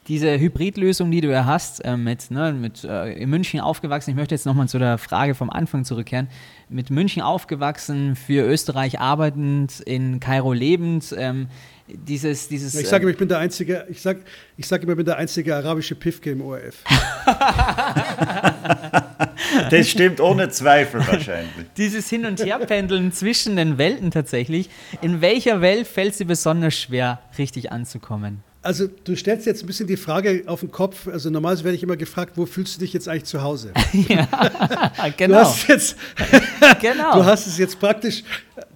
Diese Hybridlösung, die du ja hast, äh, mit, ne, mit äh, in München aufgewachsen, ich möchte jetzt nochmal zu der Frage vom Anfang zurückkehren, mit München aufgewachsen, für Österreich arbeitend, in Kairo lebend, ähm, dieses, dieses. Ich sage immer, ich bin der einzige, ich sage ich sag immer, ich bin der einzige arabische Pifke im ORF. das stimmt ohne Zweifel wahrscheinlich. dieses Hin- und Herpendeln zwischen den Welten tatsächlich. In welcher Welt fällt es dir besonders schwer, richtig anzukommen? Also du stellst jetzt ein bisschen die Frage auf den Kopf. Also normalerweise werde ich immer gefragt, wo fühlst du dich jetzt eigentlich zu Hause? ja, genau. Du hast, jetzt, genau. du hast es jetzt praktisch,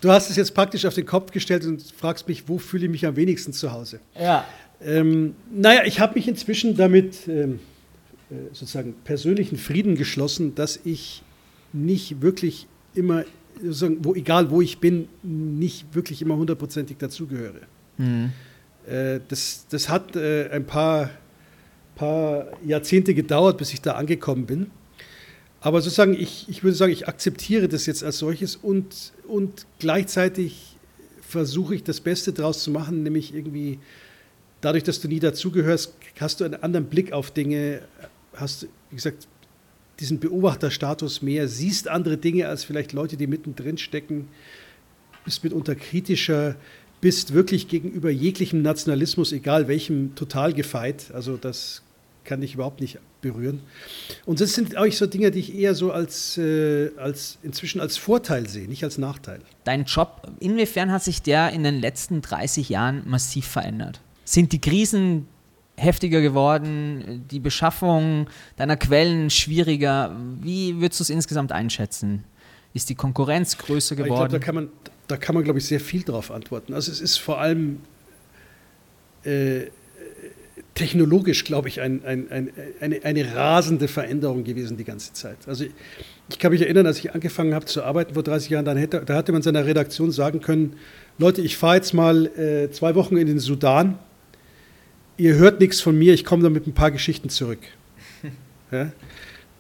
du hast es jetzt praktisch auf den Kopf gestellt und fragst mich, wo fühle ich mich am wenigsten zu Hause? Ja. Ähm, naja, ich habe mich inzwischen damit ähm, äh, sozusagen persönlichen Frieden geschlossen, dass ich nicht wirklich immer, wo, egal wo ich bin, nicht wirklich immer hundertprozentig dazugehöre. Mhm. Äh, das, das hat äh, ein paar, paar Jahrzehnte gedauert, bis ich da angekommen bin. Aber sozusagen, ich, ich würde sagen, ich akzeptiere das jetzt als solches und, und gleichzeitig versuche ich das Beste daraus zu machen, nämlich irgendwie dadurch, dass du nie dazugehörst, hast du einen anderen Blick auf Dinge, hast, wie gesagt, diesen Beobachterstatus mehr, siehst andere Dinge als vielleicht Leute, die mittendrin stecken bist mitunter kritischer, bist wirklich gegenüber jeglichem Nationalismus, egal welchem, total gefeit. Also das kann dich überhaupt nicht berühren. Und das sind auch so Dinge, die ich eher so als, äh, als inzwischen als Vorteil sehe, nicht als Nachteil. Dein Job, inwiefern hat sich der in den letzten 30 Jahren massiv verändert? Sind die Krisen heftiger geworden, die Beschaffung deiner Quellen schwieriger? Wie würdest du es insgesamt einschätzen? Ist die Konkurrenz größer geworden? Ich glaube, da kann man, da kann man, glaube ich, sehr viel darauf antworten. Also es ist vor allem äh, technologisch, glaube ich, ein, ein, ein, eine, eine rasende Veränderung gewesen die ganze Zeit. Also ich, ich kann mich erinnern, als ich angefangen habe zu arbeiten vor 30 Jahren, dann hätte, da hatte man seiner Redaktion sagen können, Leute, ich fahre jetzt mal äh, zwei Wochen in den Sudan, ihr hört nichts von mir, ich komme dann mit ein paar Geschichten zurück. Ja?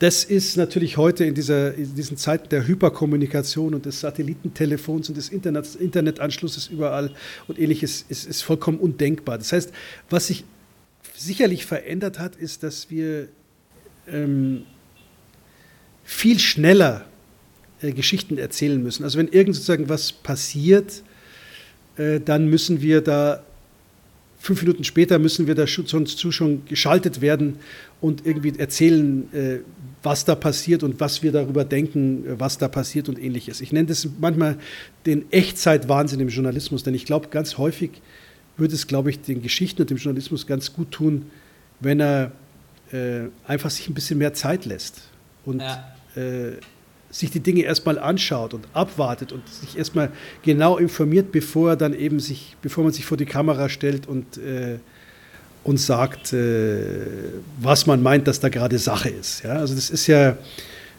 Das ist natürlich heute in, dieser, in diesen Zeiten der Hyperkommunikation und des Satellitentelefons und des Internet, Internetanschlusses überall und ähnliches ist, ist vollkommen undenkbar. Das heißt, was sich sicherlich verändert hat, ist, dass wir ähm, viel schneller äh, Geschichten erzählen müssen. Also wenn irgend sozusagen was passiert, äh, dann müssen wir da fünf Minuten später müssen wir da zu schon geschaltet werden und irgendwie erzählen, äh, was da passiert und was wir darüber denken, äh, was da passiert und ähnliches. Ich nenne das manchmal den Echtzeitwahnsinn im Journalismus, denn ich glaube, ganz häufig würde es, glaube ich, den Geschichten und dem Journalismus ganz gut tun, wenn er äh, einfach sich ein bisschen mehr Zeit lässt und ja. äh, sich die Dinge erstmal anschaut und abwartet und sich erstmal genau informiert, bevor er dann eben sich, bevor man sich vor die Kamera stellt und, äh, und sagt, äh, was man meint, dass da gerade Sache ist. Ja? Also das ist ja,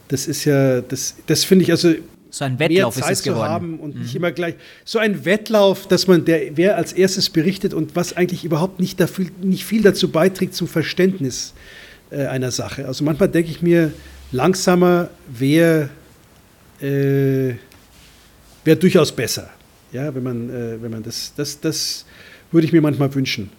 das ist ja, das, das finde ich also so ein Wettlauf mehr Zeit ist es geworden. zu haben und mhm. nicht immer gleich. So ein Wettlauf, dass man, der, wer als erstes berichtet und was eigentlich überhaupt nicht, dafür, nicht viel dazu beiträgt zum Verständnis äh, einer Sache. Also manchmal denke ich mir, langsamer wäre äh, wär durchaus besser. Ja, wenn man, äh, wenn man das, das, das würde ich mir manchmal wünschen.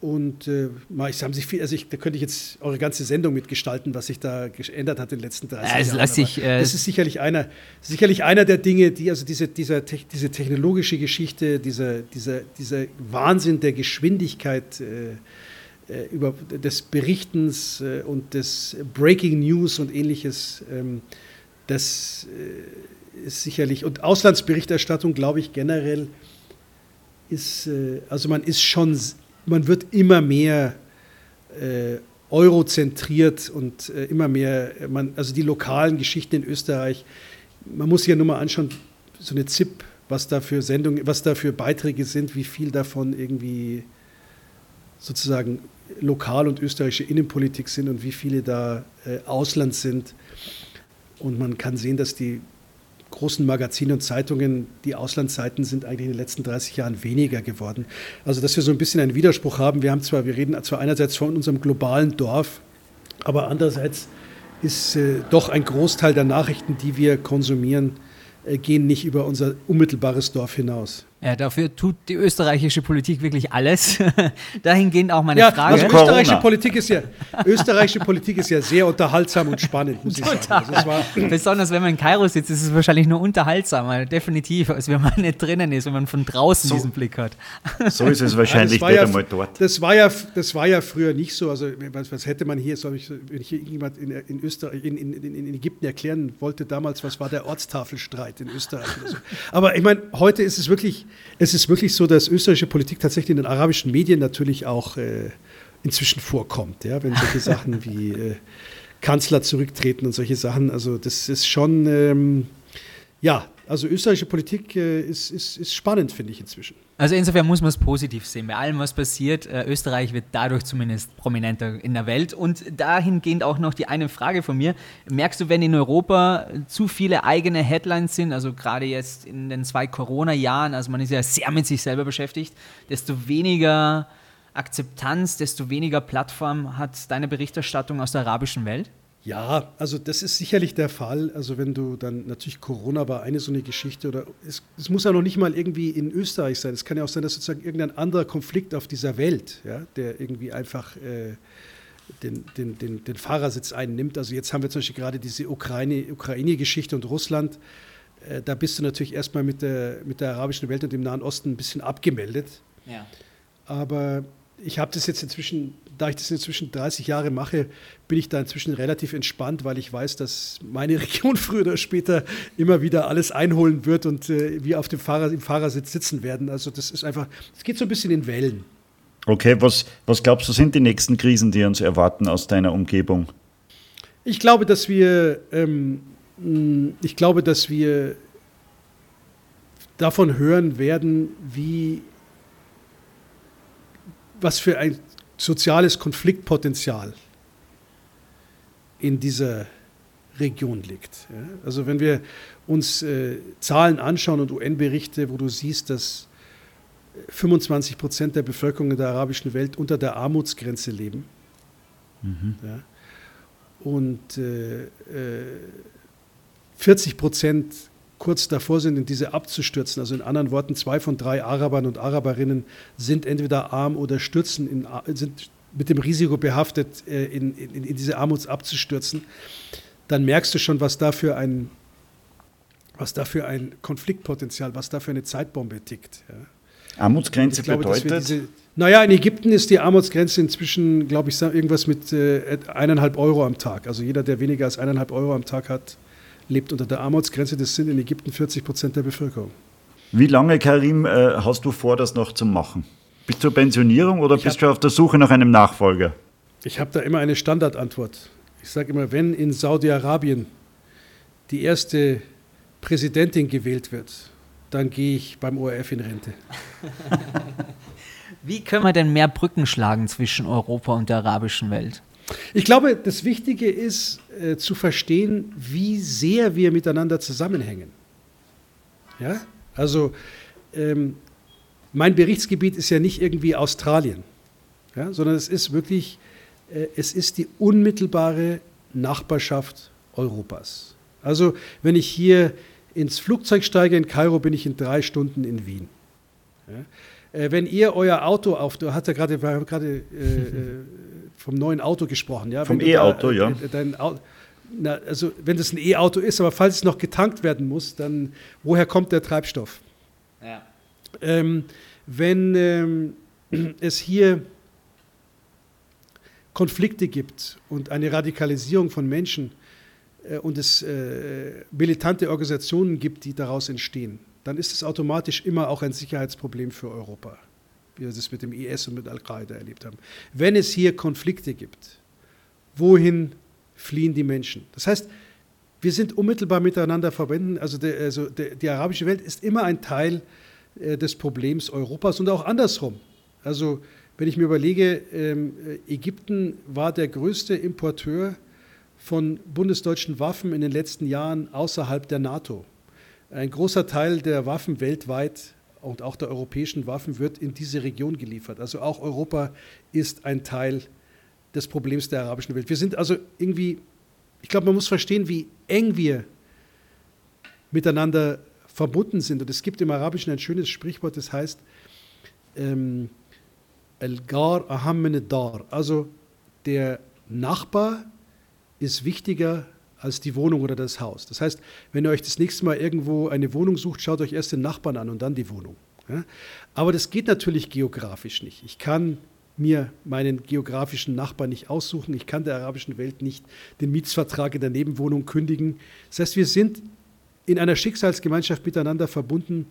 Und äh, es haben sich viel, also ich, da könnte ich jetzt eure ganze Sendung mitgestalten, was sich da geändert hat in den letzten 30 also Jahren. Ich, äh das ist sicherlich einer, sicherlich einer der Dinge, die, also diese, dieser, diese technologische Geschichte, dieser, dieser, dieser Wahnsinn der Geschwindigkeit äh, äh über, des Berichtens äh, und des Breaking News und ähnliches, ähm, das äh, ist sicherlich, und Auslandsberichterstattung, glaube ich, generell ist, also man ist schon man wird immer mehr äh, eurozentriert und äh, immer mehr, man, also die lokalen Geschichten in Österreich, man muss sich ja nur mal anschauen, so eine ZIP, was da für Sendungen, was da für Beiträge sind, wie viel davon irgendwie sozusagen lokal und österreichische Innenpolitik sind und wie viele da äh, Ausland sind. Und man kann sehen, dass die großen Magazine und Zeitungen, die Auslandsseiten sind eigentlich in den letzten 30 Jahren weniger geworden. Also dass wir so ein bisschen einen Widerspruch haben. Wir haben zwar, wir reden zwar einerseits von unserem globalen Dorf, aber andererseits ist äh, doch ein Großteil der Nachrichten, die wir konsumieren, äh, gehen nicht über unser unmittelbares Dorf hinaus. Ja, dafür tut die österreichische Politik wirklich alles. Dahingehend auch meine ja, Frage. Also österreichische Politik, ist ja, österreichische Politik ist ja sehr unterhaltsam und spannend, muss ich sagen. Also Besonders wenn man in Kairo sitzt, ist es wahrscheinlich nur unterhaltsamer, definitiv, als wenn man nicht drinnen ist, wenn man von draußen so, diesen Blick hat. So ist es wahrscheinlich ja, nicht ja, einmal dort. Das war, ja, das war ja früher nicht so. Also was, was hätte man hier, soll ich, wenn ich hier irgendjemand in, in, Österreich, in, in, in, Ägypten erklären wollte damals, was war der Ortstafelstreit in Österreich oder so. Aber ich meine, heute ist es wirklich es ist wirklich so, dass österreichische Politik tatsächlich in den arabischen Medien natürlich auch äh, inzwischen vorkommt, ja, wenn solche Sachen wie äh, Kanzler zurücktreten und solche Sachen. Also das ist schon, ähm, ja, also österreichische Politik äh, ist, ist, ist spannend, finde ich inzwischen. Also insofern muss man es positiv sehen. Bei allem, was passiert, äh, Österreich wird dadurch zumindest prominenter in der Welt. Und dahingehend auch noch die eine Frage von mir. Merkst du, wenn in Europa zu viele eigene Headlines sind, also gerade jetzt in den zwei Corona-Jahren, also man ist ja sehr mit sich selber beschäftigt, desto weniger Akzeptanz, desto weniger Plattform hat deine Berichterstattung aus der arabischen Welt? Ja, also das ist sicherlich der Fall. Also wenn du dann, natürlich Corona war eine so eine Geschichte oder es, es muss ja noch nicht mal irgendwie in Österreich sein. Es kann ja auch sein, dass sozusagen irgendein anderer Konflikt auf dieser Welt, ja, der irgendwie einfach äh, den, den, den, den Fahrersitz einnimmt. Also jetzt haben wir zum Beispiel gerade diese Ukraine-Geschichte Ukraine und Russland. äh, da bist du natürlich erstmal mit der, mit der arabischen Welt und dem Nahen Osten ein bisschen abgemeldet. Ja. Aber ich habe das jetzt inzwischen, da ich das inzwischen 30 Jahre mache, bin ich da inzwischen relativ entspannt, weil ich weiß, dass meine Region früher oder später immer wieder alles einholen wird und äh, wir auf dem Fahrer, im Fahrersitz sitzen werden. Also das ist einfach, es geht so ein bisschen in Wellen. Okay, was, was glaubst du sind die nächsten Krisen, die uns erwarten aus deiner Umgebung? Ich glaube, dass wir, ähm, ich glaube, dass wir davon hören werden, wie was für ein soziales Konfliktpotenzial in dieser Region liegt. Also wenn wir uns äh, Zahlen anschauen und UN-Berichte, wo du siehst, dass 25 Prozent der Bevölkerung in der arabischen Welt unter der Armutsgrenze leben. Mhm. Ja? Und äh, äh, 40 Prozent kurz davor sind, in diese abzustürzen. Also in anderen Worten, zwei von drei Arabern und Araberinnen sind entweder arm oder stürzen, in, sind mit dem Risiko behaftet, äh, in, in, in diese Armut abzustürzen. Dann merkst du schon, was da für ein, was da für ein Konfliktpotenzial, was da für eine Zeitbombe tickt. Ja. Armutsgrenze glaube, bedeutet? Diese, naja, in Ägypten ist die Armutsgrenze inzwischen, glaube ich, irgendwas mit äh, eineinhalb Euro am Tag. Also jeder, der weniger als eineinhalb Euro am Tag hat, lebt unter der Armutsgrenze. Das sind in Ägypten 40 Prozent der Bevölkerung. Wie lange, Karim, äh, hast du vor, das noch zu machen? Bis zur Pensionierung oder ich bist du auf der Suche nach einem Nachfolger? Ich habe da immer eine Standardantwort. Ich sage immer, wenn in Saudi-Arabien die erste Präsidentin gewählt wird, dann gehe ich beim ORF in Rente. Wie können wir denn mehr Brücken schlagen zwischen Europa und der arabischen Welt? Ich glaube, das Wichtige ist äh, zu verstehen, wie sehr wir miteinander zusammenhängen. Ja? Also ähm, mein Berichtsgebiet ist ja nicht irgendwie Australien, ja? sondern es ist wirklich, äh, es ist die unmittelbare Nachbarschaft Europas. Also wenn ich hier ins Flugzeug steige in Kairo, bin ich in drei Stunden in Wien. Ja? Äh, wenn ihr euer Auto auf, du hast ja gerade, äh, äh vom neuen Auto gesprochen. Ja? Vom E-Auto, ja. Äh, dein, na, also wenn das ein E-Auto ist, aber falls es noch getankt werden muss, dann woher kommt der Treibstoff? Ja. Ähm, wenn ähm, es hier Konflikte gibt und eine Radikalisierung von Menschen äh, und es äh, militante Organisationen gibt, die daraus entstehen, dann ist es automatisch immer auch ein Sicherheitsproblem für Europa wie wir das mit dem IS und mit Al-Qaida erlebt haben. Wenn es hier Konflikte gibt, wohin fliehen die Menschen? Das heißt, wir sind unmittelbar miteinander verbunden. Also, der, also der, die arabische Welt ist immer ein Teil äh, des Problems Europas und auch andersrum. Also wenn ich mir überlege, ähm, Ägypten war der größte Importeur von bundesdeutschen Waffen in den letzten Jahren außerhalb der NATO. Ein großer Teil der Waffen weltweit und auch der europäischen Waffen wird in diese Region geliefert. Also auch Europa ist ein Teil des Problems der arabischen Welt. Wir sind also irgendwie, ich glaube, man muss verstehen, wie eng wir miteinander verbunden sind. Und es gibt im Arabischen ein schönes Sprichwort, das heißt ähm, aham dar. Also der Nachbar ist wichtiger als die Wohnung oder das Haus. Das heißt, wenn ihr euch das nächste Mal irgendwo eine Wohnung sucht, schaut euch erst den Nachbarn an und dann die Wohnung. Ja? Aber das geht natürlich geografisch nicht. Ich kann mir meinen geografischen Nachbarn nicht aussuchen. Ich kann der arabischen Welt nicht den Mietsvertrag in der Nebenwohnung kündigen. Das heißt, wir sind in einer Schicksalsgemeinschaft miteinander verbunden,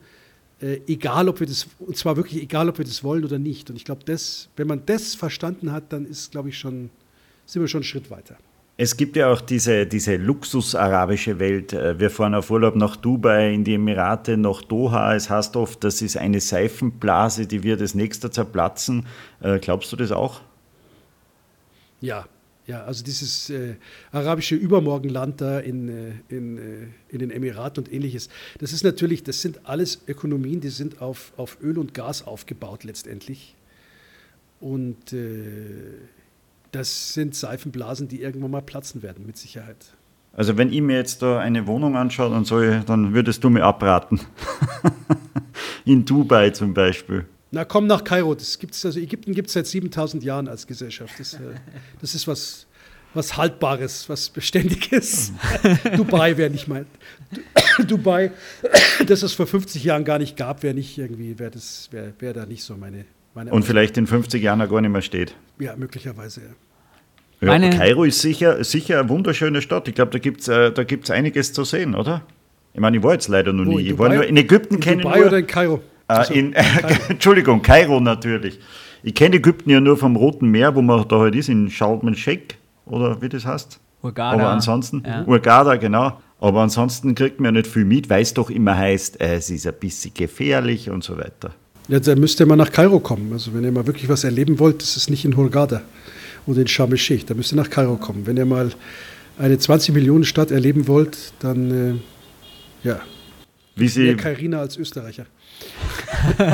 äh, egal ob wir das, und zwar wirklich egal, ob wir das wollen oder nicht. Und ich glaube, wenn man das verstanden hat, dann ist, glaube ich, schon, sind wir schon einen Schritt weiter. Es gibt ja auch diese, diese Luxus-arabische Welt. Äh, wir fahren auf Urlaub nach Dubai, in die Emirate, nach Doha. Es heißt oft, das ist eine Seifenblase, die wird als nächster zerplatzen. Äh, glaubst du das auch? Ja, ja, also dieses äh, arabische Übermorgenland da in, äh, in, in den Emiraten und ähnliches, das ist natürlich, das sind alles Ökonomien, die sind auf, auf Öl und Gas aufgebaut letztendlich. Und das sind Seifenblasen, die irgendwann mal platzen werden, mit Sicherheit. Also wenn ich mir jetzt da eine Wohnung anschaue und so, dann würdest du mir abraten. In Dubai zum Beispiel. Na komm nach Kairo. Das gibt's, also Ägypten gibt es seit 7000 Jahren als Gesellschaft. Das, äh, das ist was, was Haltbares, was Beständiges. Dubai wäre nicht mein. Dubai, das es vor 50 Jahren gar nicht gab, wäre nicht irgendwie, wäre das, wäre wär da nicht so meine, meine Und vielleicht in 50 Jahren auch gar nicht mehr steht. Ja, möglicherweise, ja. Ja, Meine- Kairo ist sicher, sicher eine wunderschöne Stadt. Ich glaube, da gibt es äh, da gibt's einiges zu sehen, oder? Ich meine, ich war jetzt leider noch Wo, nie. in Ich war nur in Ägypten kenne Dubai nur, oder in Kairo? äh, Also, in, Entschuldigung, Kairo natürlich. Ich kenne Ägypten ja nur vom Roten Meer, wo man da halt ist, in Sharm el-Sheikh, oder wie das heißt. Hurghada. Aber ansonsten, Ja. Hurghada, genau. Aber ansonsten kriegt man ja nicht viel mit, weil es doch immer heißt, äh, es ist ein bisschen gefährlich und so weiter. Ja, dann müsst ihr mal nach Kairo kommen. Also wenn ihr mal wirklich was erleben wollt, das ist nicht in Hurghada oder in Sharm el-Sheikh. Da müsst ihr nach Kairo kommen. Wenn ihr mal eine 20 Millionen Stadt erleben wollt, dann äh, ja, Wie mehr sie, Kairina als Österreicher.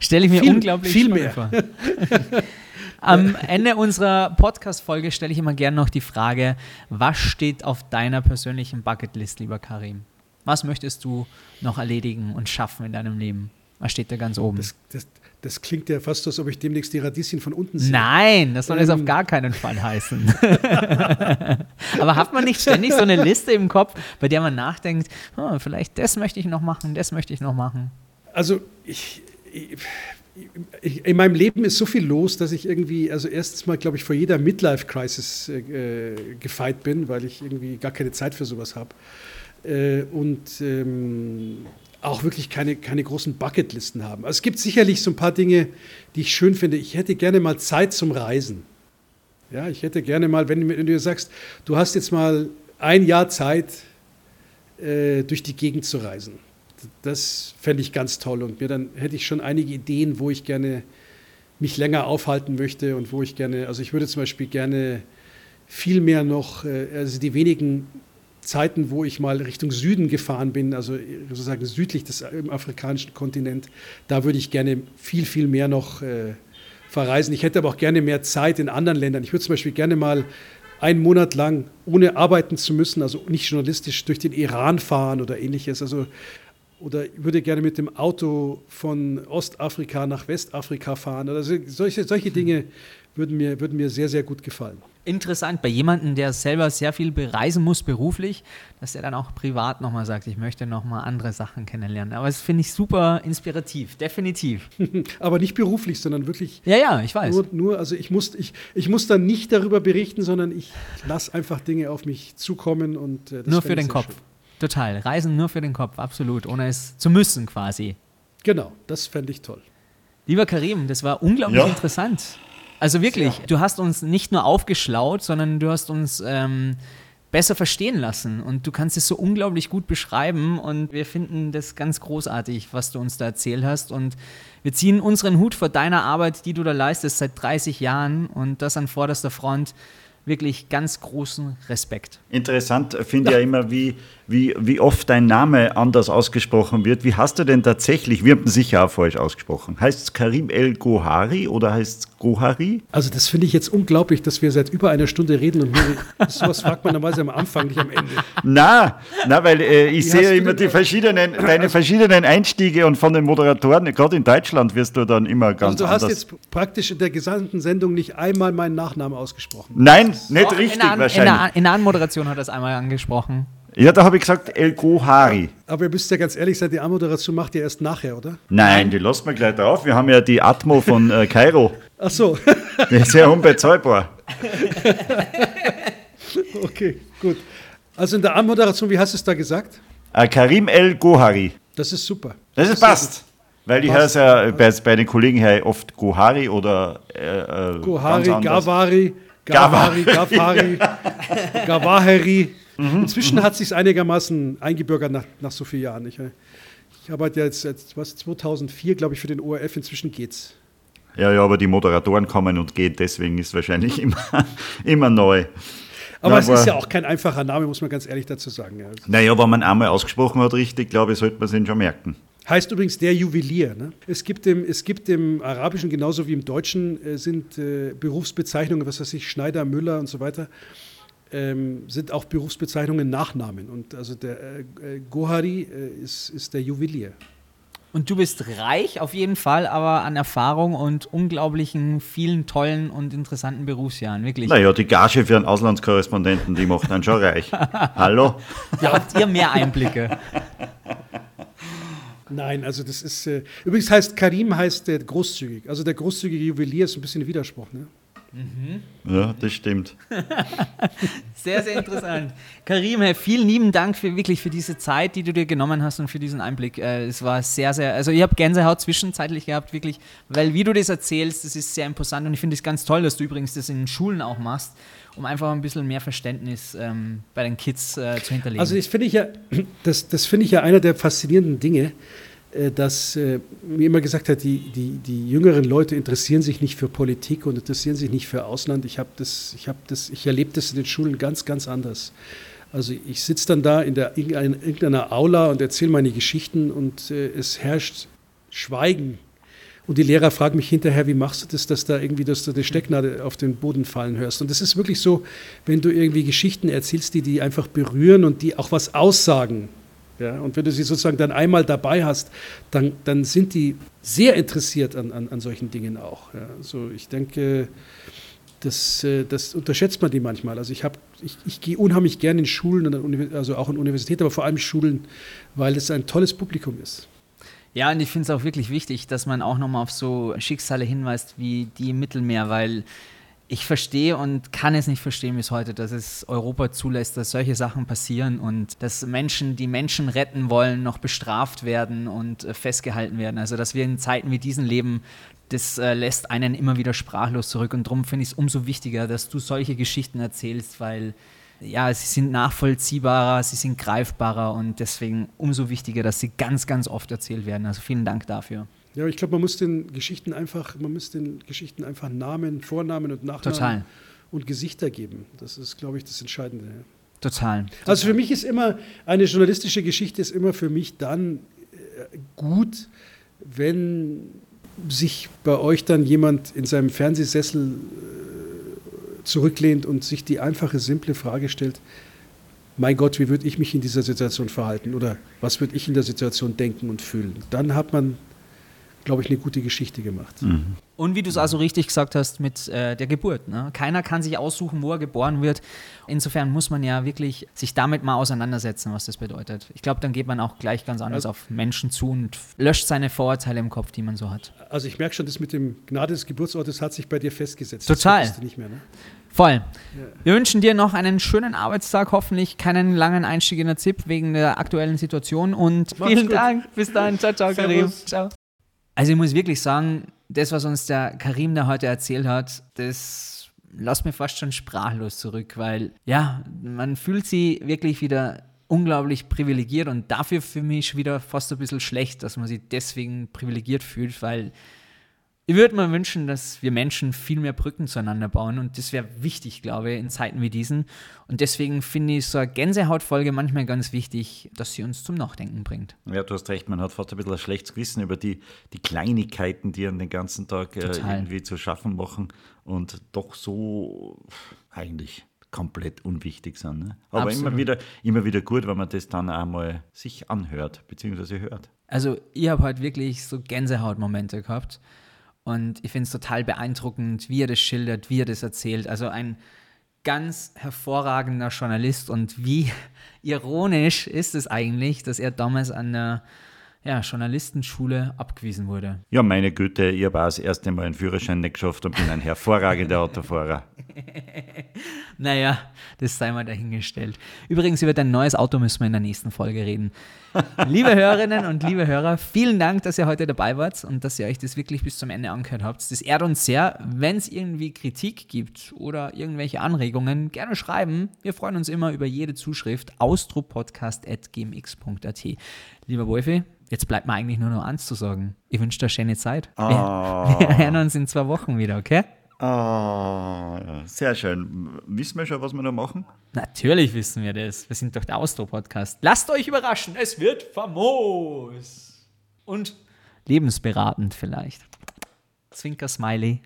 Stelle ich mir Viel- unglaublich viel mehr. vor. Am Ende unserer Podcast-Folge stelle ich immer gerne noch die Frage, was steht auf deiner persönlichen Bucketlist, lieber Karim? Was möchtest du noch erledigen und schaffen in deinem Leben? Was steht da ganz oben? Das, das, das klingt ja fast, als ob ich demnächst die Radieschen von unten sehe. Nein, das soll es Ähm. auf gar keinen Fall heißen. Aber hat man nicht ständig so eine Liste im Kopf, bei der man nachdenkt, oh, vielleicht das möchte ich noch machen, das möchte ich noch machen? Also ich, ich, in meinem Leben ist so viel los, dass ich irgendwie, also erstens mal, glaube ich, vor jeder Midlife-Crisis äh, gefeit bin, weil ich irgendwie gar keine Zeit für sowas habe. Äh, und ähm, auch wirklich keine, keine großen Bucketlisten haben. Also es gibt sicherlich so ein paar Dinge, die ich schön finde. Ich hätte gerne mal Zeit zum Reisen. Ja, ich hätte gerne mal, wenn, wenn du sagst, du hast jetzt mal ein Jahr Zeit, äh, durch die Gegend zu reisen. Das fände ich ganz toll und mir dann hätte ich schon einige Ideen, wo ich gerne mich länger aufhalten möchte und wo ich gerne, also ich würde zum Beispiel gerne viel mehr noch, äh, also die wenigen Zeiten, wo ich mal Richtung Süden gefahren bin, also sozusagen südlich des afrikanischen Kontinent, da würde ich gerne viel, viel mehr noch äh, verreisen. Ich hätte aber auch gerne mehr Zeit in anderen Ländern. Ich würde zum Beispiel gerne mal einen Monat lang, ohne arbeiten zu müssen, also nicht journalistisch, durch den Iran fahren oder ähnliches. Also, oder würde gerne mit dem Auto von Ostafrika nach Westafrika fahren. Also solche, solche Dinge würden mir, würden mir sehr, sehr gut gefallen. Interessant, bei jemandem, der selber sehr viel bereisen muss beruflich, dass er dann auch privat nochmal sagt, ich möchte nochmal andere Sachen kennenlernen. Aber das finde ich super inspirativ, definitiv. Aber nicht beruflich, sondern wirklich Ja, ja, ich weiß. nur, nur also ich muss, ich, ich muss dann nicht darüber berichten, sondern ich lasse einfach Dinge auf mich zukommen und äh, das nur für den Kopf. schön. Total. Reisen nur für den Kopf, absolut. Ohne es zu müssen quasi. Genau, das fände ich toll. Lieber Karim, das war unglaublich Ja. interessant. Also wirklich, du hast uns nicht nur aufgeschlaut, sondern du hast uns ähm, besser verstehen lassen. Und du kannst es so unglaublich gut beschreiben. Und wir finden das ganz großartig, was du uns da erzählt hast. Und wir ziehen unseren Hut vor deiner Arbeit, die du da leistest seit 30 Jahren. Und das an vorderster Front. Wirklich ganz großen Respekt. Interessant finde ich ja immer, wie, wie, wie oft dein Name anders ausgesprochen wird. Wie hast du denn tatsächlich, wir haben sicher auch falsch ausgesprochen, heißt es Karim El Gohari oder heißt es Gohari? Also das finde ich jetzt unglaublich, dass wir seit über einer Stunde reden und nur, sowas fragt man normalerweise am Anfang, nicht am Ende. Na, na, weil äh, ich Wie sehe hast du immer die verschiedenen, deine verschiedenen Einstiege und von den Moderatoren, gerade in Deutschland wirst du dann immer ganz Also du hast anders. jetzt praktisch in der gesamten Sendung nicht einmal meinen Nachnamen ausgesprochen. Nein, nicht Doch, richtig in An- in, wahrscheinlich. der, in der Anmoderation hat er es einmal angesprochen. ja, da habe ich gesagt El Gohari. Aber ihr müsst ja ganz ehrlich sein, die Anmoderation macht ihr erst nachher, oder? Nein, die lassen wir gleich drauf. Wir haben ja die Atmo von äh, Kairo. Ach so, Die ist ja unbezahlbar. okay, gut. Also in der Anmoderation, wie hast du es da gesagt? Äh, Karim El Gohari. Das ist super. Das ist passt. Weil ich höre es ja bei, bei den Kollegen her oft Gohari oder äh, äh. Gohari, ganz anders. Gavari, Gavari, Gawaheri. Mhm. Inzwischen hat sich einigermaßen eingebürgert nach, nach so vielen Jahren. Ich, ich arbeite ja jetzt seit was, 2004, glaube ich, für den ORF. Inzwischen geht's. Ja, ja, aber die Moderatoren kommen und gehen, deswegen ist wahrscheinlich immer, immer neu. Aber Na, es ist ja auch kein einfacher Name, muss man ganz ehrlich dazu sagen. Ja. Naja, wenn man einmal ausgesprochen hat, richtig, glaube ich, sollte man es ihn schon merken. Heißt übrigens der Juwelier. Ne? Es, gibt im, es gibt im Arabischen genauso wie im Deutschen äh, sind äh, Berufsbezeichnungen, was weiß ich, Schneider, Müller und so weiter, ähm, sind auch Berufsbezeichnungen Nachnamen. Und also der äh, äh, Gohari äh, ist, ist der Juwelier. Und du bist reich auf jeden Fall, aber an Erfahrung und unglaublichen, vielen tollen und interessanten Berufsjahren, wirklich. Naja, die Gage für einen Auslandskorrespondenten, die macht dann schon reich. Hallo? Da habt ihr mehr Einblicke. Nein, also das ist. Äh, übrigens heißt Karim heißt der großzügig. Also der großzügige Juwelier ist ein bisschen ein Widerspruch. Ne? Ja, das stimmt. Sehr, sehr interessant. Karim, vielen lieben Dank für wirklich für diese Zeit, die du dir genommen hast und für diesen Einblick. Äh, es war sehr, sehr, also ich habe Gänsehaut zwischenzeitlich gehabt, wirklich, weil wie du das erzählst, das ist sehr imposant und ich finde es ganz toll, dass du übrigens das in den Schulen auch machst, um einfach ein bisschen mehr Verständnis ähm, bei den Kids äh, zu hinterlegen. Also ich finde ich ja, das, das finde ich ja einer der faszinierenden Dinge, äh, dass äh, mir immer gesagt hat, die, die, die jüngeren Leute interessieren sich nicht für Politik und interessieren sich nicht für Ausland. Ich habe das, ich habe das, ich erlebe das in den Schulen ganz, ganz anders. Also ich sitze dann da in der, in irgendeiner Aula und erzähle meine Geschichten und äh, es herrscht Schweigen. Und die Lehrer fragen mich hinterher, wie machst du das, dass da irgendwie, dass du die Stecknadel auf den Boden fallen hörst. Und das ist wirklich so, wenn du irgendwie Geschichten erzählst, die die einfach berühren und die auch was aussagen. Ja, und wenn du sie sozusagen dann einmal dabei hast, dann, dann sind die sehr interessiert an, an, an solchen Dingen auch. Ja. Also ich denke, das, äh, das unterschätzt man die manchmal. Also ich, hab, ich, ich gehe unheimlich gerne in Schulen, also auch in Universitäten, aber vor allem Schulen, weil es ein tolles Publikum ist. Ja, und ich finde es auch wirklich wichtig, dass man auch nochmal auf so Schicksale hinweist wie die im Mittelmeer, weil ich verstehe und kann es nicht verstehen bis heute, dass es Europa zulässt, dass solche Sachen passieren und dass Menschen, die Menschen retten wollen, noch bestraft werden und äh, festgehalten werden. Also, dass wir in Zeiten wie diesen leben, das äh, lässt einen immer wieder sprachlos zurück. Und darum finde ich es umso wichtiger, dass du solche Geschichten erzählst, weil ja, sie sind nachvollziehbarer, sie sind greifbarer und deswegen umso wichtiger, dass sie ganz, ganz oft erzählt werden. Also vielen Dank dafür. Ja, ich glaube, man muss den Geschichten einfach, man muss den Geschichten einfach Namen, Vornamen und Nachnamen Total. und Gesichter geben. Das ist, glaube ich, das Entscheidende. Total. Also für mich ist immer, eine journalistische Geschichte ist immer für mich dann äh, gut, wenn sich bei euch dann jemand in seinem Fernsehsessel äh, zurücklehnt und sich die einfache, simple Frage stellt, mein Gott, wie würde ich mich in dieser Situation verhalten oder was würde ich in der Situation denken und fühlen. Dann hat man glaube ich, eine gute Geschichte gemacht. Mhm. Und wie du es also richtig gesagt hast mit äh, der Geburt. Ne? Keiner kann sich aussuchen, wo er geboren wird. Insofern muss man ja wirklich sich damit mal auseinandersetzen, was das bedeutet. Ich glaube, dann geht man auch gleich ganz anders also, auf Menschen zu und löscht seine Vorurteile im Kopf, die man so hat. Also ich merke schon, das mit dem Gnade des Geburtsortes hat sich bei dir festgesetzt. Total. Das nicht mehr, ne? Voll. Ja. Wir wünschen dir noch einen schönen Arbeitstag, hoffentlich keinen langen Einstieg in der ZIP wegen der aktuellen Situation und Mach's vielen gut. Dank. Bis dann. Ciao, ciao, Karim. Ciao. Also ich muss wirklich sagen, das, was uns der Karim da heute erzählt hat, das lässt mir fast schon sprachlos zurück, weil ja, man fühlt sich wirklich wieder unglaublich privilegiert und dafür für mich wieder fast ein bisschen schlecht, dass man sich deswegen privilegiert fühlt, weil ich würde mir wünschen, dass wir Menschen viel mehr Brücken zueinander bauen und das wäre wichtig, glaube ich, in Zeiten wie diesen. Und deswegen finde ich so eine Gänsehautfolge manchmal ganz wichtig, dass sie uns zum Nachdenken bringt. Ja, du hast recht, man hat fast ein bisschen ein schlechtes Gewissen über die, die Kleinigkeiten, die an den ganzen Tag äh, irgendwie zu schaffen machen und doch so eigentlich komplett unwichtig sind. Ne? Aber immer wieder, immer wieder gut, wenn man das dann einmal sich anhört, beziehungsweise hört. Also ich habe heute wirklich so Gänsehautmomente gehabt. Und ich finde es total beeindruckend, wie er das schildert, wie er das erzählt. Also ein ganz hervorragender Journalist und wie ironisch ist es eigentlich, dass er damals an der ja, Journalistenschule abgewiesen wurde. Ja, meine Güte, ich habe das erste Mal einen Führerschein nicht geschafft und bin ein hervorragender Autofahrer. naja, das sei mal dahingestellt. Übrigens, über dein neues Auto müssen wir in der nächsten Folge reden. liebe Hörerinnen und liebe Hörer, vielen Dank, dass ihr heute dabei wart und dass ihr euch das wirklich bis zum Ende angehört habt. Das ehrt uns sehr. Wenn es irgendwie Kritik gibt oder irgendwelche Anregungen, gerne schreiben. Wir freuen uns immer über jede Zuschrift. austropodcast.gmx.at. Lieber Wolfi, Jetzt bleibt mir eigentlich nur noch eins zu sagen. Ich wünsche dir eine schöne Zeit. Oh. Wir, wir hören uns in zwei Wochen wieder, okay? Oh, sehr schön. Wissen wir schon, was wir da machen? Natürlich wissen wir das. Wir sind doch der Austro-Podcast. Lasst euch überraschen, es wird famos. Und lebensberatend vielleicht. Zwinker Smiley.